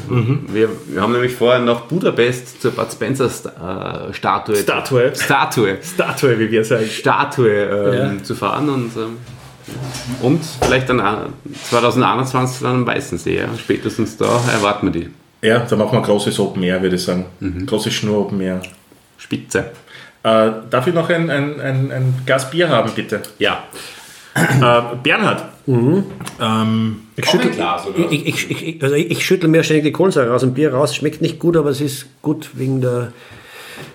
Wir, wir haben nämlich vorher nach Budapest zur Bud Spencer äh, Statue, Statue. Statue, Statue, wie wir sagen. Statue ähm, zu fahren und, ähm, und vielleicht dann äh, 2021 dann am Weißensee. Ja. Spätestens da erwarten wir die Ja, da machen wir ein großes Open Air, würde ich sagen. Großes Schnur Open Air. Spitze. Äh, darf ich noch ein, ein, ein, ein Glas Bier haben, bitte? Ja. Äh, Bernhard, ähm, Ich schüttel, ich, ich, also ich, ich schüttel mir ständig die Kohlensäure aus dem Bier raus. Schmeckt nicht gut, aber es ist gut wegen, der,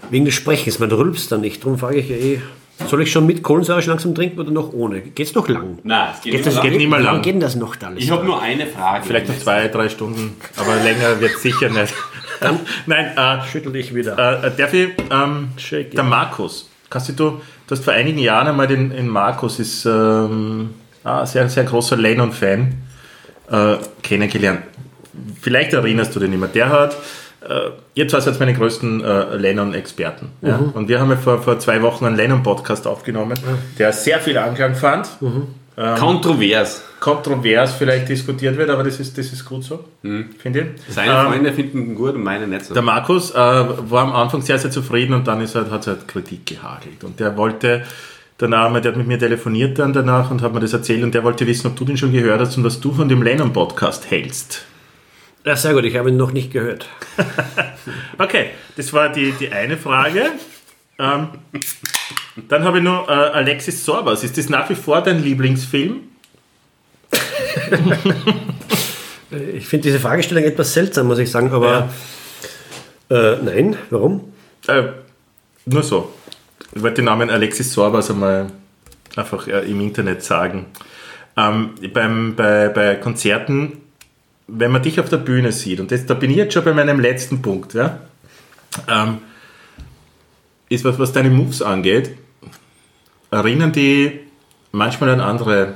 wegen des Sprechens. Man rülpst da nicht. Darum frage ich ja eh. Soll ich schon mit Kohlensäure langsam trinken oder noch ohne? Geht's noch lang? Nein, es geht, Geht nicht das, lang. geht nicht mehr Wie lang. lange geht denn das noch da alles? Ich habe nur eine Frage. Vielleicht noch zwei, drei Stunden, aber länger wird sicher nicht. Nein, äh, schüttel dich wieder. äh, darf ich, ähm, Shake, der Markus, kannst du, du hast vor einigen Jahren einmal den, den Markus, ist ähm, ah, sehr, sehr großer Lennon-Fan, äh, kennengelernt. Vielleicht erinnerst du den immer. Der hat, äh, ihr zwei seid meine größten äh, Lennon-Experten. Ja? Und wir haben ja vor, vor zwei Wochen einen Lennon-Podcast aufgenommen, der sehr viel Anklang fand. Kontrovers. Kontrovers vielleicht diskutiert wird, aber das ist, das ist gut so, finde ich. Seine Ähm, Freunde finden ihn gut und meine nicht so. Der Markus äh, war am Anfang sehr, sehr zufrieden und dann ist er, hat es halt Kritik gehagelt. Und der wollte danach, der hat mit mir telefoniert dann danach und hat mir das erzählt und der wollte wissen, ob du den schon gehört hast und was du von dem Lennon-Podcast hältst. Ja, sehr gut, ich habe ihn noch nicht gehört. Okay, das war die, die eine Frage. Ähm, dann habe ich noch äh, Alexis Sorbas. Ist das nach wie vor dein Lieblingsfilm? Ich finde diese Fragestellung etwas seltsam, muss ich sagen, aber äh, nein, warum? Äh, nur so. Ich wollte den Namen Alexis Sorbas einmal einfach äh, im Internet sagen. Ähm, beim, bei, bei Konzerten, wenn man dich auf der Bühne sieht, und das, da bin ich jetzt schon bei meinem letzten Punkt, ja, ähm, ist was, was deine Moves angeht, erinnern die manchmal an andere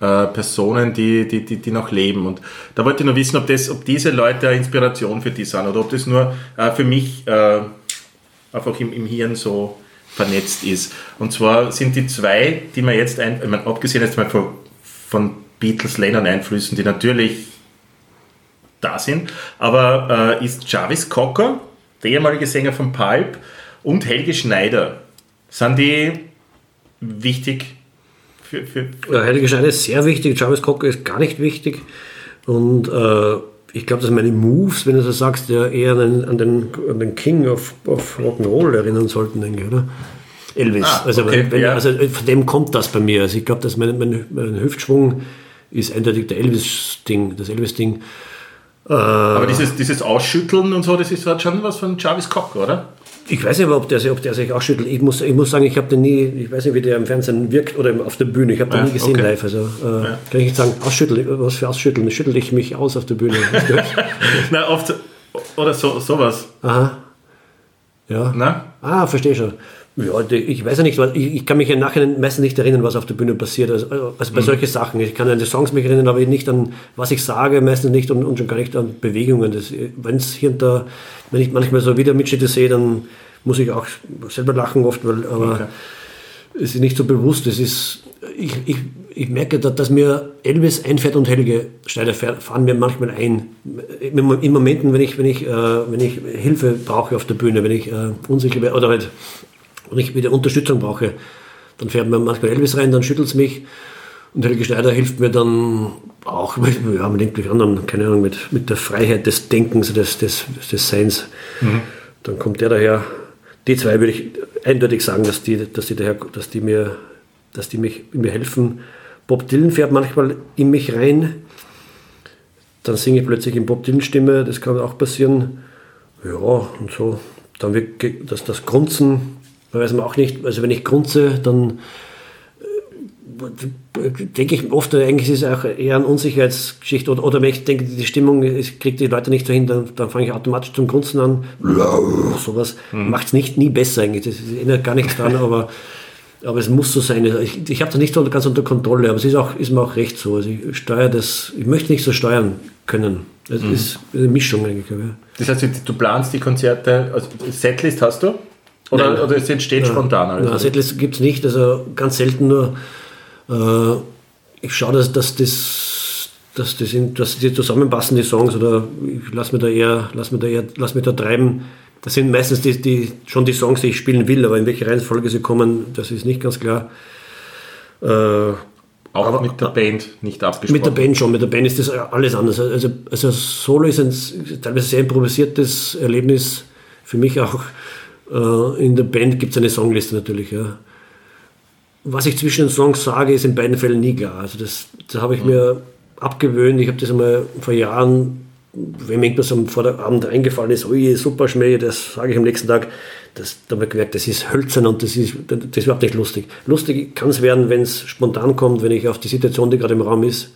äh, Personen, die, die, die, die noch leben. Und da wollte ich nur wissen, ob, das, ob diese Leute eine Inspiration für die sind oder ob das nur äh, für mich äh, einfach im, im Hirn so vernetzt ist. Und zwar sind die zwei, die mir jetzt, ein, ich meine, abgesehen jetzt mal von, von Beatles, Lennon Einflüssen, die natürlich da sind, aber äh, ist Jarvis Cocker, der ehemalige Sänger von Pulp, und Helge Schneider, sind die wichtig für, für, Ja, Heilige Scheide ist sehr wichtig, Jarvis Cocker ist gar nicht wichtig. Und äh, ich glaube, dass meine Moves, wenn du so sagst, ja eher an, an, den, an den King of, of Rock'n'Roll erinnern sollten, denke ich, oder? Elvis. Ah, also, okay, wenn, ja. also von dem kommt das bei mir. Also ich glaube, dass mein, mein, mein Hüftschwung ist eindeutig der Elvis-Ding, das Elvis-Ding. Aber dieses, dieses Ausschütteln und so, das ist halt schon was von Jarvis Cocker, oder? Ich weiß nicht, ob der, sich- ob der sich ausschüttelt. Ich muss, ich muss sagen, ich habe den nie, ich weiß nicht, wie der im Fernsehen wirkt oder auf der Bühne. Ich habe den Ja, nie gesehen okay. live. Also äh, kann ich nicht sagen, ausschütteln, was für ausschütteln? Schüttel ich mich aus auf der Bühne. Na, oft, oder so, sowas. Aha. Ja. Na? Ah, verstehe schon. Ja, ich weiß ja nicht, was- ich, kann mich im Nachhinein meistens nicht erinnern, was auf der Bühne passiert. Also, also bei solchen Sachen. Ich kann an die Songs mich erinnern, aber nicht an, was ich sage, meistens nicht und, und schon gar nicht an Bewegungen. Wenn es hier und da, wenn ich manchmal so Videomitschnitte sehe, dann muss ich auch selber lachen oft, weil, aber Okay. es ist nicht so bewusst. Es ist, ich, ich, ich merke, dass, dass mir Elvis einfährt und Helge Schneider fahren mir manchmal ein. Im- In Momenten, wenn ich, wenn ich, äh, wenn ich Hilfe brauche auf der Bühne, wenn ich äh, unsicher bin oder halt, wenn ich wieder Unterstützung brauche, dann fährt mir manchmal Elvis rein, dann schüttelt es mich. Und Helge Schneider hilft mir dann auch mit, ja, mit irgendwelchen anderen, keine Ahnung, mit, mit der Freiheit des Denkens, des, des, des Seins. Dann kommt der daher. Die zwei würde ich eindeutig sagen, dass die, dass die, daher, dass die, mir, dass die mich, mir helfen. Bob Dylan fährt manchmal in mich rein. Dann singe ich plötzlich in Bob Dylan Stimme, das kann auch passieren. Ja, und so. Dann wird das, das Grunzen, weiß man auch nicht. Also wenn ich grunze, dann äh, denke ich oft, eigentlich ist es auch eher eine Unsicherheitsgeschichte. Oder, oder wenn ich denke, die Stimmung ist- kriegt die Leute nicht so hin, dann, dann fange ich automatisch zum Grunzen an. Sowas macht es nicht nie besser eigentlich. Das erinnert gar nichts dran, aber, aber es muss so sein. Ich, ich habe das nicht so ganz unter Kontrolle, aber es ist, auch, ist mir auch recht so. Also ich steuere das, ich möchte nicht so steuern können. Es ist eine Mischung eigentlich. Ja. Das heißt, du planst die Konzerte, also Setlist hast du? Oder, Nein. oder es entsteht spontan alles? Na, Setlist gibt es nicht, also ganz selten nur. Äh, ich schaue, dass, dass, das, dass, das in, dass die zusammenpassen, die Songs, oder ich lasse mich da eher, lass mich da eher, lass mich da treiben. Das sind meistens die, die, schon die Songs, die ich spielen will, aber in welche Reihenfolge sie kommen, das ist nicht ganz klar. Äh, Auch aber- mit der Band nicht abgesprochen. mit der Band schon, mit der Band ist das alles anders. Also, also Solo ist ein teilweise sehr improvisiertes Erlebnis für mich auch. Äh, In der Band gibt es eine Songliste natürlich. Ja. Was ich zwischen den Songs sage, ist in beiden Fällen nie klar. Also das, das habe ich mir abgewöhnt. Ich habe das einmal vor Jahren wenn mir irgendwas am Vorabend eingefallen ist, oh je, super Schmäh, das sage ich am nächsten Tag, das, da habe ich gemerkt, das ist hölzern und das ist, das ist überhaupt nicht lustig. Lustig kann es werden, wenn es spontan kommt, wenn ich auf die Situation, die gerade im Raum ist,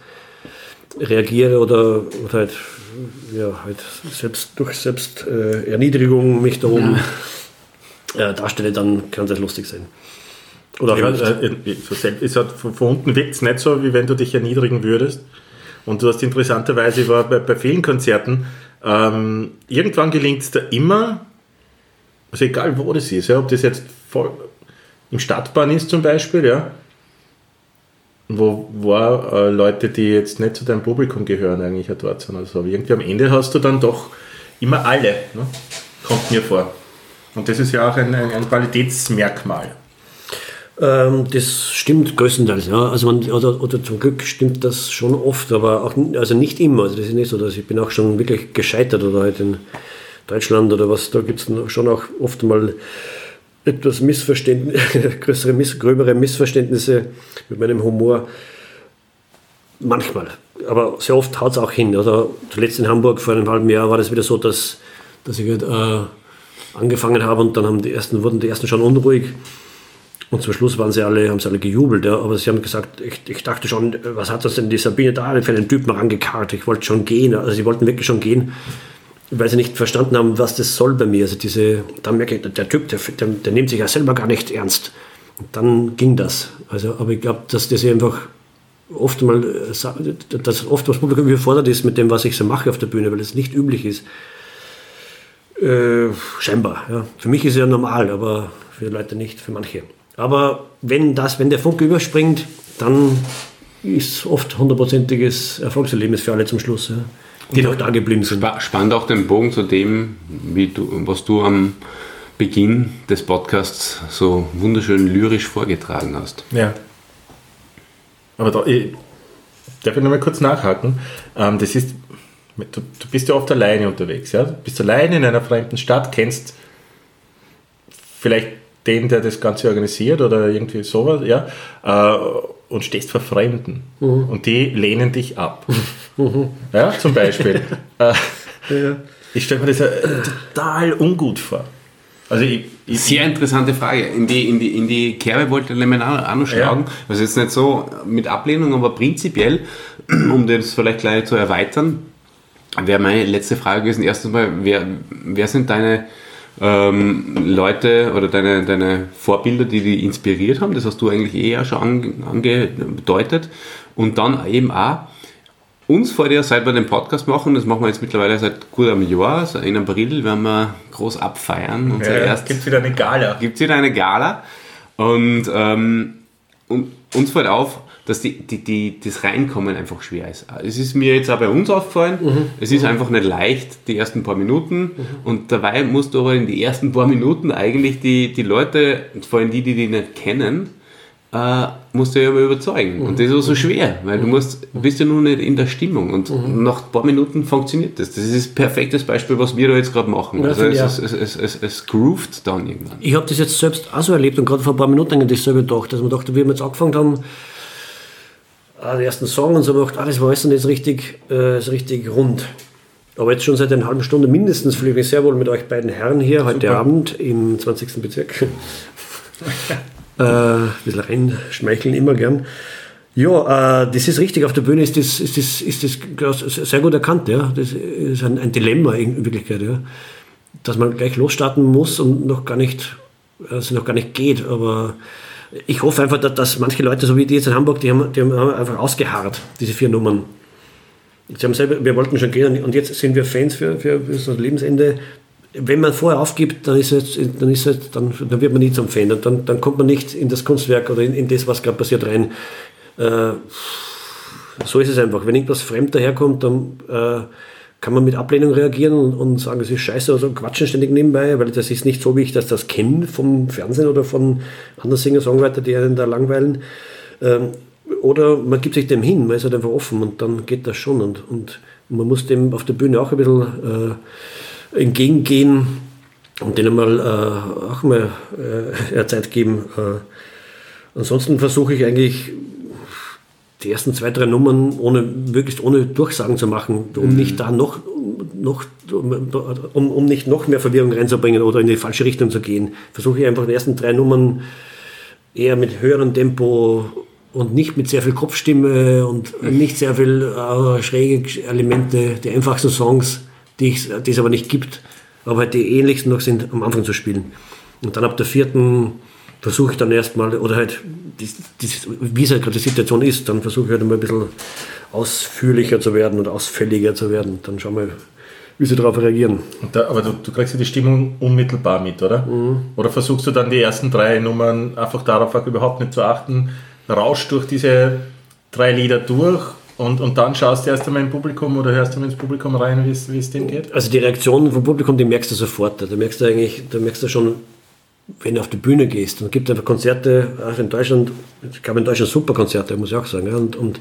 reagiere oder, oder halt, ja, halt selbst durch Selbsterniedrigung äh, mich da oben äh, darstelle, dann kann das lustig sein. Oder ja, ist halt, von, von unten wirkt es nicht so, wie wenn du dich erniedrigen würdest. Und du hast interessanterweise, war bei, bei vielen Konzerten, ähm, irgendwann gelingt es da immer, also egal wo das ist, ja, ob das jetzt voll im Stadtbahn ist zum Beispiel, ja, wo, wo äh, Leute, die jetzt nicht zu deinem Publikum gehören, eigentlich dort sind. Also irgendwie am Ende hast du dann doch immer alle, ne? kommt mir vor. Und das ist ja auch ein, ein, ein Qualitätsmerkmal. Ähm, das stimmt größtenteils, ja. Also man, oder, oder zum Glück stimmt das schon oft, aber auch also nicht immer. Also das ist nicht so, dass ich bin auch schon wirklich gescheitert oder halt in Deutschland oder was, da gibt es schon auch oft mal etwas Missverständnisse, größere, miss, gröbere Missverständnisse mit meinem Humor. Manchmal. Aber sehr oft haut es auch hin. Oder zuletzt in Hamburg vor einem halben Jahr war das wieder so, dass, dass ich halt, äh, angefangen habe und dann haben die ersten, wurden die ersten schon unruhig. Und zum Schluss waren sie alle, haben sie alle gejubelt, ja. aber sie haben gesagt, ich, ich dachte schon, was hat das denn die Sabine da für einen Typen rangekarrt? Ich wollte schon gehen, also sie wollten wirklich schon gehen, weil sie nicht verstanden haben, was das soll bei mir. Also diese, dann merke ich, der Typ, der, der, der nimmt sich ja selber gar nicht ernst. Und dann ging das. Also, aber ich glaube, dass das einfach oft mal, äh, dass oft das Publikum überfordert ist mit dem, was ich so mache auf der Bühne, weil es nicht üblich ist. Äh, scheinbar. Ja. Für mich ist es ja normal, aber für Leute nicht, für manche. Aber wenn, das, wenn der Funke überspringt, dann ist oft hundertprozentiges Erfolgserlebnis für alle zum Schluss, ja, die noch da geblieben sind. Spannend auch den Bogen zu dem, wie du, was du am Beginn des Podcasts so wunderschön lyrisch vorgetragen hast. Ja. Aber da, ich, darf ich nochmal kurz nachhaken? Ähm, das ist, du, du, bist ja oft alleine unterwegs, ja? Du bist alleine in einer fremden Stadt, kennst vielleicht den, der das Ganze organisiert oder irgendwie sowas, ja, äh, und stehst vor Fremden mhm. und die lehnen dich ab. Mhm. Ja, zum Beispiel. äh, ja. Ich stelle mir das äh, total ungut vor. Also ich, ich, Sehr interessante Frage. In die, in die, in die Kerbe wollte ich nämlich auch noch schlagen. Ja. Also jetzt nicht so mit Ablehnung, aber prinzipiell, um das vielleicht gleich zu erweitern, wäre meine letzte Frage gewesen. Erstens mal, wer, wer sind deine ähm, Leute oder deine, deine Vorbilder, die dich inspiriert haben. Das hast du eigentlich eher schon angedeutet. Und dann eben auch uns vor dir, seit wir den Podcast machen, das machen wir jetzt mittlerweile seit gut einem Jahr, in April werden wir groß abfeiern. ja, Gibt es wieder eine Gala. Gibt es wieder eine Gala. Und, ähm, und uns fällt auf, dass die, die, die, das Reinkommen einfach schwer ist. Es ist mir jetzt auch bei uns aufgefallen, mhm. es ist einfach nicht leicht, die ersten paar Minuten. Mhm. Und dabei musst du aber in die ersten paar Minuten eigentlich die, die Leute, vor allem die, die dich nicht kennen, äh, musst du ja immer überzeugen. Mhm. Und das ist auch so schwer, weil du musst, bist ja nur nicht in der Stimmung. Und mhm. nach ein paar Minuten funktioniert das. Das ist ein perfektes Beispiel, was wir da jetzt gerade machen. Ja, also es, es, es, es, es groovt dann irgendwann. Ich habe das jetzt selbst auch so erlebt und gerade vor ein paar Minuten an das selber gedacht, dass wir dachte, wie wir jetzt angefangen haben, ah, den ersten Song und so gemacht, ah, das war alles jetzt richtig, äh, ist richtig rund. Aber jetzt schon seit einer halben Stunde mindestens fühle ich mich sehr wohl mit euch beiden Herren hier Super. heute Abend im 20. Bezirk. äh, ein bisschen reinschmeicheln immer gern. Ja, äh, das ist richtig. Auf der Bühne ist das, ist das, ist das sehr gut erkannt. Ja. Das ist ein, ein Dilemma in Wirklichkeit. Ja. Dass man gleich losstarten muss und noch gar nicht, also noch gar nicht geht. Aber ich hoffe einfach, dass, dass, manche Leute, so wie die jetzt in Hamburg, die haben, die haben einfach ausgeharrt, diese vier Nummern. Sie haben selber, wir wollten schon gehen und jetzt sind wir Fans für, für, für das Lebensende. Wenn man vorher aufgibt, dann, ist es, dann, ist es, dann, dann wird man nie zum Fan. Dann, dann kommt man nicht in das Kunstwerk oder in, in das, was gerade passiert, rein. Äh, so ist es einfach. Wenn irgendwas fremd daherkommt, dann äh, kann man mit Ablehnung reagieren und, und sagen, es ist scheiße oder so, quatschen ständig nebenbei, weil das ist nicht so, wie ich das, das kenne vom Fernsehen oder von anderen Singer-Songwriter, die einen da langweilen. Ähm, oder man gibt sich dem hin, man ist halt einfach offen und dann geht das schon. Und, und man muss dem auf der Bühne auch ein bisschen äh, entgegengehen und denen mal äh, auch mal äh, Zeit geben. Äh, ansonsten versuche ich eigentlich die ersten zwei, drei Nummern ohne, möglichst ohne Durchsagen zu machen, um mhm. nicht da noch noch, um, um nicht noch mehr Verwirrung reinzubringen oder in die falsche Richtung zu gehen, versuche ich einfach die ersten drei Nummern eher mit höherem Tempo und nicht mit sehr viel Kopfstimme und nicht sehr viel äh, schräge Elemente, die einfachsten Songs, die, es aber nicht gibt, aber halt die ähnlichsten noch sind, am Anfang zu spielen. Und dann ab der vierten versuche ich dann erstmal, oder halt, die, die, wie es halt gerade die Situation ist, dann versuche ich halt mal ein bisschen ausführlicher zu werden und ausfälliger zu werden. Dann schauen wir, wie sie darauf reagieren. Da, aber du, du, kriegst ja die Stimmung unmittelbar mit, oder? Mhm. Oder versuchst du dann die ersten drei Nummern einfach darauf überhaupt nicht zu achten, rauscht durch diese drei Lieder durch und, und dann schaust du erst einmal im Publikum oder hörst du mal ins Publikum rein, wie es dem geht? Also die Reaktion vom Publikum, die merkst du sofort. Da merkst du eigentlich, da merkst du schon, wenn du auf die Bühne gehst und gibt einfach Konzerte, auch in Deutschland, ich glaube in Deutschland super Konzerte, muss ich auch sagen. Ja, und, und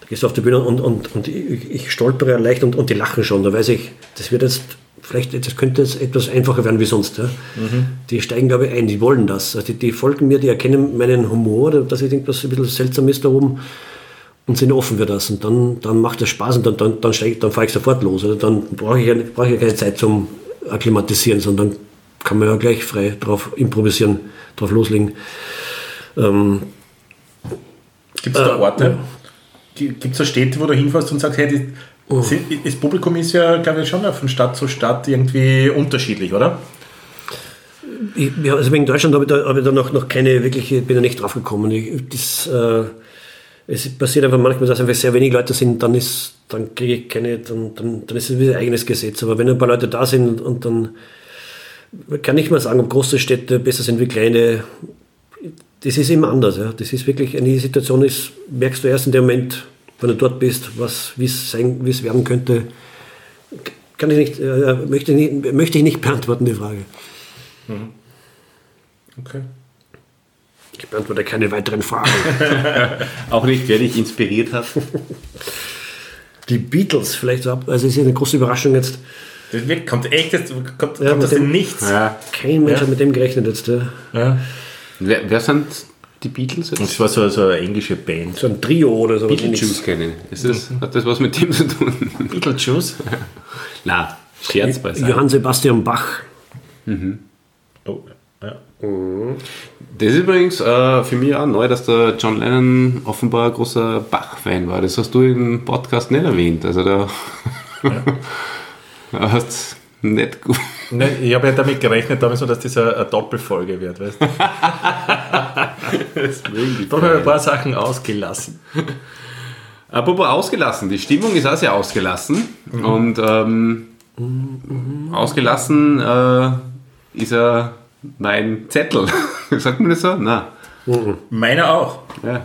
da gehst du auf die Bühne und, und, und ich, ich stolpere leicht und, und die lachen schon. Da weiß ich, das wird jetzt, vielleicht das könnte jetzt etwas einfacher werden wie sonst. Ja. Mhm. Die steigen, glaube ich, ein, die wollen das. Also die, die folgen mir, die erkennen meinen Humor, dass ich irgendwas ein bisschen seltsam ist da oben und sind offen für das. Und dann, dann macht das Spaß und dann, dann, dann, dann fahre ich sofort los. Also dann brauche ich, brauch ich keine Zeit zum Akklimatisieren, sondern kann man ja gleich frei drauf improvisieren, drauf loslegen. Ähm, Gibt es da äh, Orte? Gibt es da Städte, wo du hinfährst und sagst, hey, die, oh. das Publikum ist ja, glaube ich, schon von Stadt zu Stadt irgendwie unterschiedlich, oder? Ich, ja, also wegen Deutschland habe ich da, hab ich da noch, noch keine wirkliche, bin da nicht drauf gekommen. Ich, das, äh, es passiert einfach manchmal, dass einfach sehr wenig Leute sind, dann ist, dann kriege ich keine, dann, dann, dann ist es wieder ein eigenes Gesetz. Aber wenn ein paar Leute da sind und dann kann ich mal sagen, ob große Städte besser sind wie kleine. Das ist immer anders. Ja. Das ist wirklich, eine Situation ist, merkst du erst in dem Moment, wenn du dort bist, wie es sein, wie werden könnte. Kann ich nicht, äh, möchte, nicht, möchte ich nicht beantworten, die Frage. Mhm. Okay. Ich beantworte keine weiteren Fragen. Auch nicht, wer dich inspiriert hat. Die Beatles, vielleicht, also es ist eine große Überraschung jetzt. Das kommt echt, das kommt, ja, kommt das dem, nichts. Ja. Kein Mensch ja. hat mit dem gerechnet jetzt. Ja. Wer, wer, sind die Beatles jetzt? Das war so, so eine englische Band. So ein Trio oder so. Beetlejuice kenne ich. das, Hat das was mit dem zu tun? Beetlejuice? Nein, Scherz beiseite. Johann Sebastian Bach. Mhm. Oh, ja. Mhm. Das ist übrigens äh, für mich auch neu, dass der John Lennon offenbar ein großer Bach-Fan war. Das hast du im Podcast nicht erwähnt. Also da. Ja. Hast nicht gut. Ne, ich habe ja damit gerechnet, damals, dass das eine, eine Doppelfolge wird. Weißt du? da habe ich ein paar Sachen ausgelassen. Apropos ausgelassen, die Stimmung ist auch sehr ausgelassen. Mhm. Und ähm, mhm. ausgelassen äh, ist ja mein Zettel. Sagt man das so? Nein. Mhm. Meiner auch. Ja.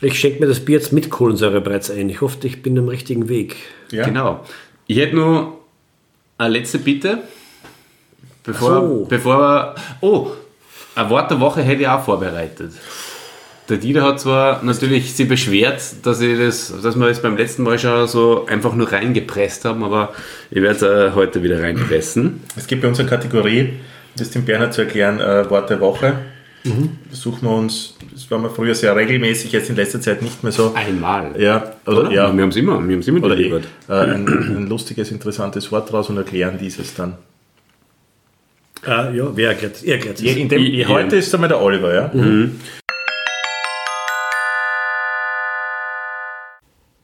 Ich schenke mir das Bier jetzt mit Kohlensäure bereits ein. Ich hoffe, ich bin am richtigen Weg. Ja. Genau. Ich hätte nur eine letzte Bitte. Bevor, so. bevor wir. Oh, ein Wort der Woche hätte ich auch vorbereitet. Der Dieter hat zwar natürlich sich beschwert, dass, ich das, dass wir es beim letzten Mal schon so einfach nur reingepresst haben, aber ich werde es äh, heute wieder reinpressen. Es gibt bei unserer Kategorie, das dem Bernhard zu erklären, äh, Wort der Woche. Mhm. Suchen wir uns, das waren wir früher sehr regelmäßig, jetzt in letzter Zeit nicht mehr so. Einmal. Ja, oder, oder? ja. Wir haben es immer, wir haben es immer oder eh, äh, ein, ein, lustiges, interessantes Wort raus und erklären dieses dann. Ah, ja, wer erklärt es? erklärt ja, dem, ich, heute ist einmal der Oliver, ja? Mhm.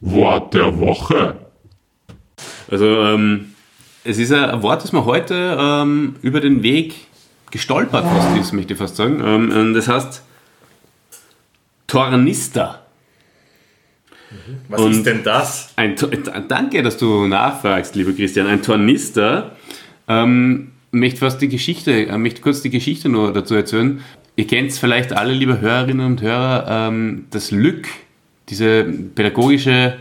Wort der Woche. Also, ähm, es ist ein Wort, das man heute ähm, über den Weg gestolpert fast ist, möchte ich fast sagen. Ähm, das heißt Tornister. Was und ist denn das? Ein, danke, dass du nachfragst, lieber Christian. Ein Tornister. Ähm, möchte fast die Geschichte, äh, möchte kurz die Geschichte nur dazu erzählen. Ihr kennt es vielleicht alle, liebe Hörerinnen und Hörer, ähm, das Lück, diese pädagogische,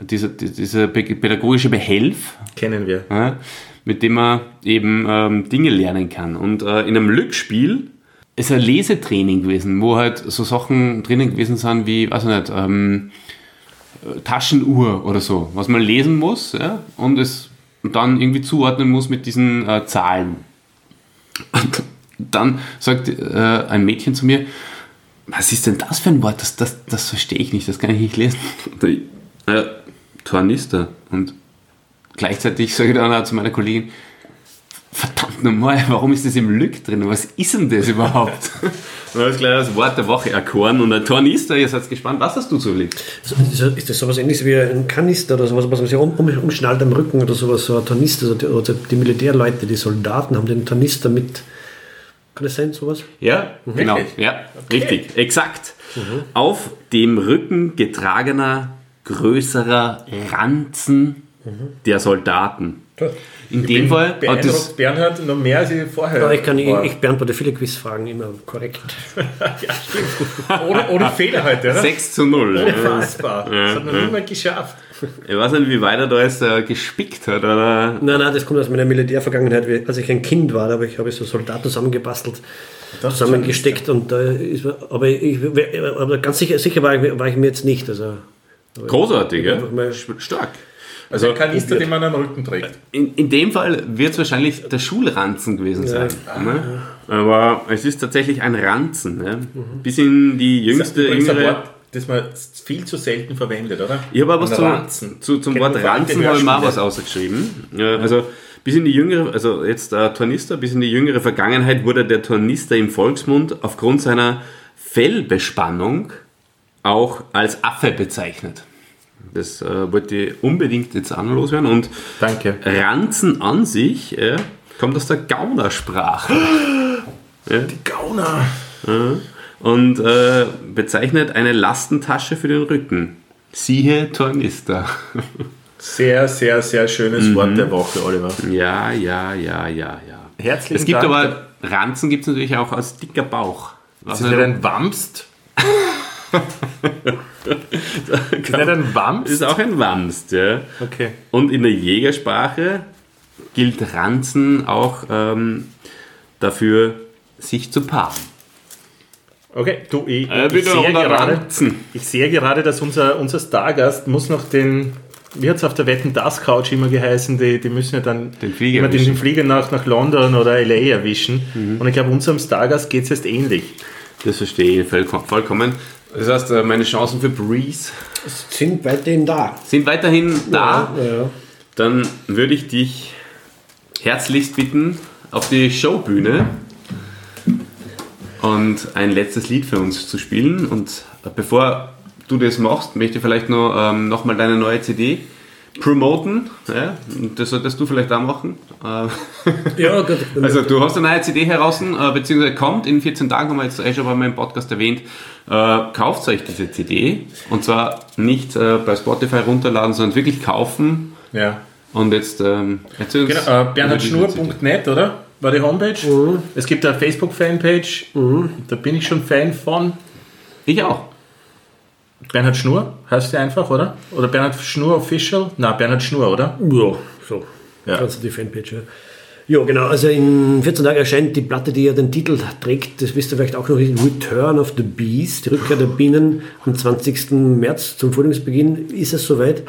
dieser, dieser pädagogische Behelf. Kennen wir. Ja, mit dem man eben ähm, Dinge lernen kann. Und äh, in einem Lückspiel ist ein Lesetraining gewesen, wo halt so Sachen drinnen gewesen sind wie, weiß ich nicht, ähm, Taschenuhr oder so, was man lesen muss ja, und es dann irgendwie zuordnen muss mit diesen äh, Zahlen. Und dann sagt äh, ein Mädchen zu mir, was ist denn das für ein Wort? Das, das, das verstehe ich nicht, das kann ich nicht lesen. Äh, Tornister. Und gleichzeitig sage ich dann auch zu meiner Kollegin, verdammt nochmal, warum ist das im Lück drin? Was ist denn das überhaupt? Und ist gleich das Wort der Woche erkoren und ein Tornister, ihr seid gespannt, was hast du zu Lied? So, Ist das- ist das sowas ähnliches wie ein Kanister oder sowas, was man sich um, um, umschnallt am Rücken oder sowas, so ein Tornister, also die, oder die Militärleute, die Soldaten haben den Tornister mit. Kann das sein, sowas? Ja, genau. Wirklich? Ja, richtig, exakt. Auf dem Rücken getragener, größerer Ranzen der Soldaten. In dem Fall hat das, beeindruckt Bernhard noch mehr als ich vorher. Ja, ich, kann, ich, ich beantworte viele Quizfragen immer korrekt. ja, stimmt. Ohne, ohne Fehler heute, oder? 6 zu 0. Ja. Unfassbar. Das hat noch niemand geschafft. Ich weiß nicht, wie weit er da jetzt äh, gespickt hat, oder? Nein, nein, das kommt aus meiner Militärvergangenheit. Als ich ein Kind war, da habe ich, habe ich so Soldaten zusammengebastelt, zusammengesteckt und da ist man, aber, ich, aber ganz sicher, sicher war, ich, war ich mir jetzt nicht. Also, Großartig, ja? Stark. Also ein Kanister, den man am Rücken trägt. In, in dem Fall wird es wahrscheinlich der Schulranzen gewesen sein. Ne? Aber es ist tatsächlich ein Ranzen. Ne? Bis in die Das ist jüngste, jüngere. Wort, das man viel zu selten verwendet, oder? Ich habe aber was zum, Ranzen. zu, zum Wort Ranzen habe ich mal was ausgeschrieben. Ja, also bis in die jüngere, also jetzt der Tornister, bis in die jüngere Vergangenheit wurde der Tornister im Volksmund aufgrund seiner Fellbespannung auch als Affe bezeichnet. Das äh, wollte ich unbedingt jetzt anloswerden und Danke. Ranzen an sich äh, kommt aus der Gaunersprache Die Gauner. und äh, bezeichnet eine Lastentasche für den Rücken. Siehe Tornister. Sehr, sehr, sehr schönes Mhm. Wort der Woche, Oliver. Ja, ja, ja, ja, ja. Herzlichen Es gibt Dank. aber, Ranzen gibt es natürlich auch als dicker Bauch. Was Ist das ein Wamst? Ist das ein Wamst? ist auch ein Wamst, ja. Okay. Und in der Jägersprache gilt Ranzen auch ähm, dafür, sich zu paaren. Okay, du, ich, Äh, ich, sehe gerade, ich sehe gerade, dass unser, unser Stargast muss noch den, wie hat es auf der Wetten das Couch immer geheißen, die, die müssen ja dann Den Flieger immer den, den Flieger nach, nach London oder LA erwischen. Mhm. Und ich glaube, unserem Stargast geht es jetzt ähnlich. Das verstehe ich voll- vollkommen. Das heißt, äh, meine Chancen für Breeze sind weiterhin da. sind weiterhin da. Ja, ja. Dann würde ich dich herzlichst bitten, auf die Showbühne und ein letztes Lied für uns zu spielen. Und bevor du das machst, möchte ich vielleicht noch, ähm, noch mal deine neue CD promoten. Ja? Das solltest du vielleicht auch machen. Äh, Ja, gut. also du hast eine neue CD heraus, äh, beziehungsweise kommt in 14 Tagen, haben wir jetzt eh schon bei meinem Podcast erwähnt. Äh, kauft euch diese CD und zwar nicht äh, bei Spotify runterladen, sondern wirklich kaufen. Ja. Und jetzt ähm, erzähl uns. Genau, äh, bernhardschnur.net, oder? War die Homepage. Es gibt eine Facebook-Fanpage, da bin ich schon Fan von. Ich auch. Bernhard Schnur heißt der einfach, oder? Oder Bernhard Schnur Official? Na, Bernhard Schnur, oder? Ja, so. Ja. Kannst du die Fanpage, ja. Ja, genau. Also in 14 Tagen erscheint die Platte, die ja den Titel trägt, das wisst ihr vielleicht auch noch, Return of the Bees, die Rückkehr der Bienen am 20. März zum Frühlingsbeginn. Ist es soweit?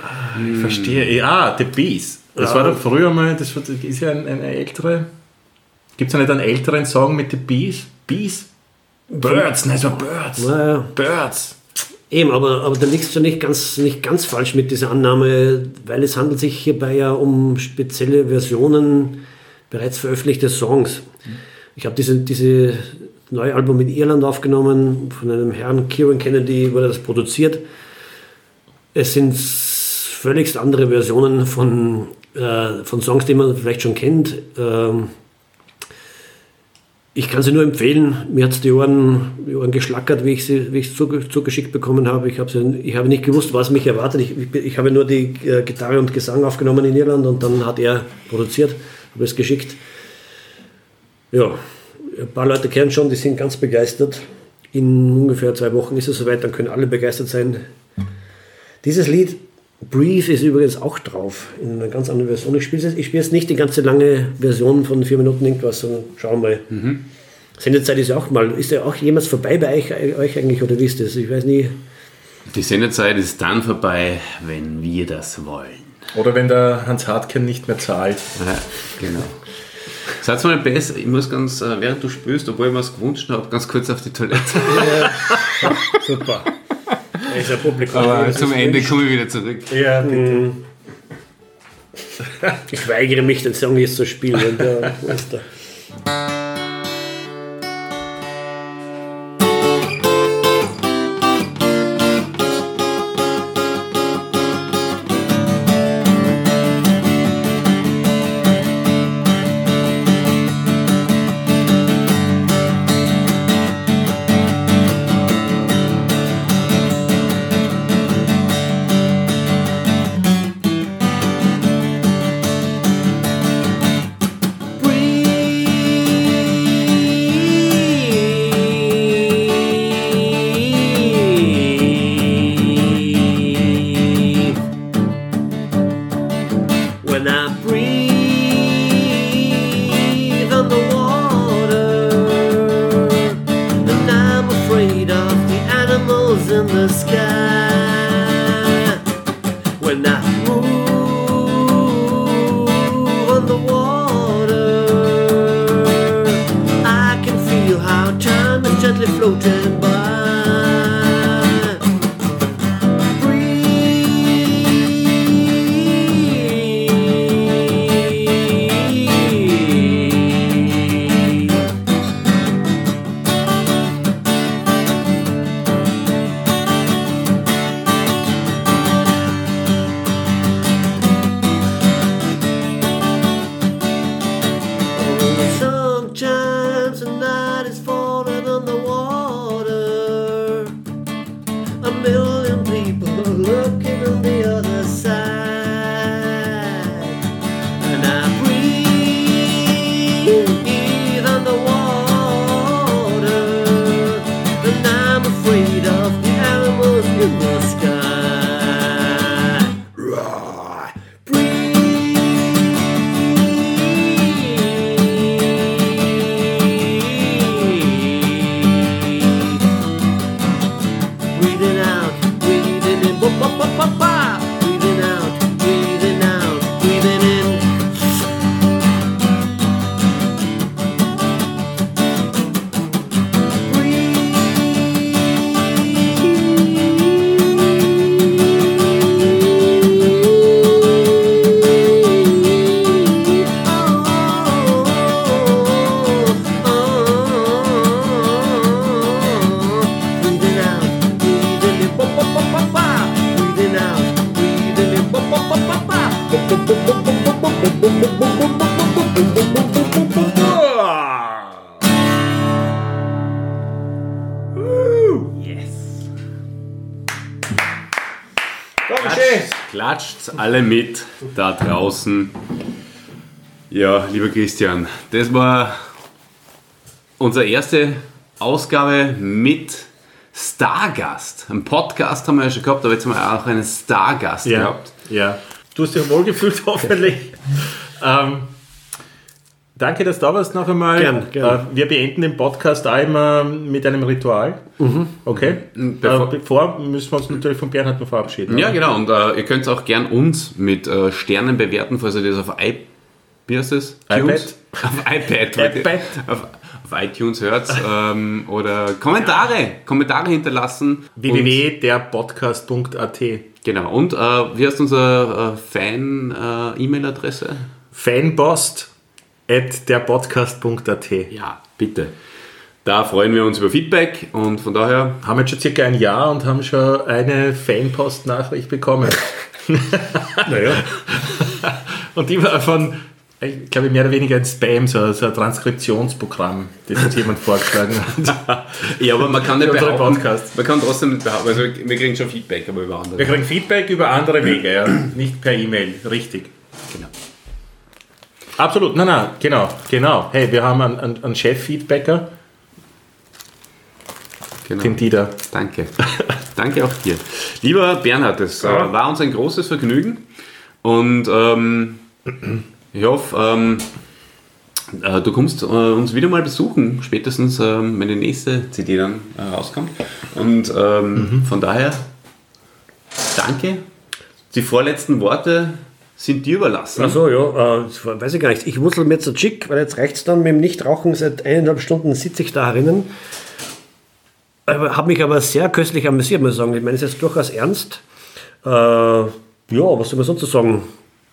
Ich verstehe. Ja, The Bees. Das Ja. war doch früher mal, das ist ja ein- eine ältere. Gibt es ja nicht einen älteren Song mit The Bees? Bees? Birds, nein, es war Birds. Naja, Birds. Eben, aber, aber da liegst du nicht ganz, nicht ganz falsch mit dieser Annahme, weil es handelt sich hierbei ja um spezielle Versionen bereits veröffentlichter Songs. Ich habe diese, diese neue Album in Irland aufgenommen, von einem Herrn Kieran Kennedy wurde das produziert. Es sind völligst andere Versionen von, äh, von Songs, die man vielleicht schon kennt. Ähm, ich kann sie nur empfehlen. Mir hat die Ohren, die Ohren geschlackert, wie ich sie wie ich zuge zugeschickt bekommen habe. Ich habe, sie, ich habe nicht gewusst, was mich erwartet. Ich, ich, ich habe nur die äh, Gitarre und Gesang aufgenommen in Irland und dann hat er produziert, habe es geschickt. Ja, ein paar Leute kennen schon, die sind ganz begeistert. In ungefähr zwei Wochen ist es soweit, dann können alle begeistert sein. Dieses Lied, Breathe, ist übrigens auch drauf, in einer ganz anderen Version. Ich spiele jetzt, ich spiele jetzt nicht die ganze lange Version von vier Minuten irgendwas, sondern schauen wir mal. Sendezeit ist ja auch mal, ist ja auch jemals vorbei bei euch, euch eigentlich, oder wie ist das? Ich weiß nie. Die Sendezeit ist dann vorbei, wenn wir das wollen. Oder wenn der Hans Hartken nicht mehr zahlt. Ja, genau. Sag's mal besser, ich muss ganz, äh, während du spürst, obwohl ich mir es gewünscht habe, ganz kurz auf die Toilette. Super. Er ist ein Publikum. Aber zum Ende komme ich wieder zurück. Ja, bitte. Ich weigere mich, den Song jetzt zu spielen. Alle mit da draußen. Ja, lieber Christian, das war unsere erste Ausgabe mit Stargast. Ein Podcast haben wir ja schon gehabt, aber jetzt haben wir auch einen Stargast Ja, gehabt. ja. Du hast dich wohl gefühlt, hoffentlich. ähm, danke, dass du da warst noch einmal. Gern, gern. Äh, wir beenden den Podcast auch immer mit einem Ritual. Okay. Bevor- äh, bevor müssen wir uns natürlich von Bernhard noch verabschieden. Ja, genau. Und äh, ihr könnt auch gern uns mit äh, Sternen bewerten, falls ihr das auf i wie heißt das? Tunes? Auf iPad. iPad. Auf, auf iTunes hört ähm, oder Kommentare, Kommentare hinterlassen. Www.derpodcast.at genau. Und äh, wie heißt unsere äh, Fan-E-Mail-Adresse? Fanpost at derpodcast.at ja, bitte. Da freuen wir uns über Feedback und von daher Haben jetzt schon circa ein Jahr und haben schon eine Fanpost-Nachricht bekommen. Naja, Und die war von, ich glaube, mehr oder weniger ein Spam, so, so ein Transkriptionsprogramm, das uns jemand vorgeschlagen hat. Ja, aber man kann nicht behaupten, Podcast. man kann trotzdem nicht behaupten, also wir kriegen schon Feedback, aber über andere. Wir kriegen Feedback über andere Wege, ja. nicht per E-Mail, richtig. Genau. Absolut, nein, nein, genau, genau. Hey, wir haben einen, einen, einen Chef-Feedbacker, Genau. den Dieter. Danke. Danke auch dir. Lieber Bernhard, es äh, war uns ein großes Vergnügen und ähm, ich hoffe, ähm, äh, du kommst äh, uns wieder mal besuchen, spätestens ähm, wenn die nächste CD dann äh, rauskommt. Und ähm, von daher, danke. Die vorletzten Worte sind dir überlassen. Achso, ja, äh, weiß ich gar nicht. Ich wusel mir jetzt schick, weil jetzt reicht es dann mit dem Nichtrauchen. Seit eineinhalb Stunden sitze ich da herinnen. Habe mich aber sehr köstlich amüsiert, muss ich sagen. Ich meine, es ist durchaus ernst. Äh, ja, was soll man sonst so sagen?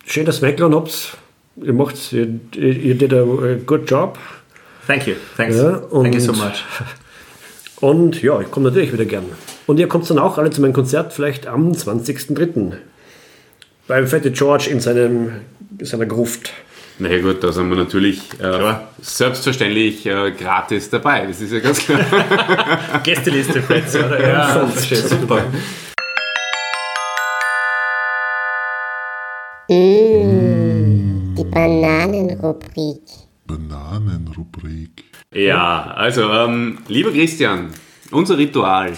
schön, dass ihr eingeladen habt. Ihr macht, ihr, ihr did a, good job. Thank you. Thanks. Ja, Thank you so und- much. Und ja, ich komme natürlich wieder gern. Und ihr kommt dann auch alle zu meinem Konzert, vielleicht am 20.03. Beim Fette George in seinem, seiner Gruft. Na ja gut, da sind wir natürlich äh, selbstverständlich äh, gratis dabei. Das ist ja ganz klar. Gästeliste Plätze, oder? Ja, verstehe. Super. Die Bananenrubrik. Bananenrubrik. Ja, also, ähm, lieber Christian, unser Ritual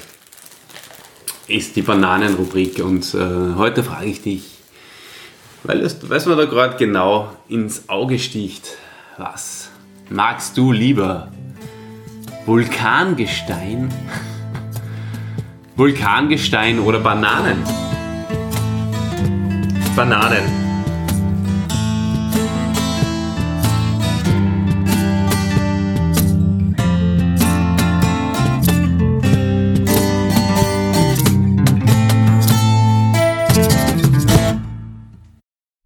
ist die Bananenrubrik und äh, heute frage ich dich, weil es weil mir da gerade genau ins Auge sticht, was magst du lieber? Vulkangestein? Vulkangestein oder Bananen? Bananen.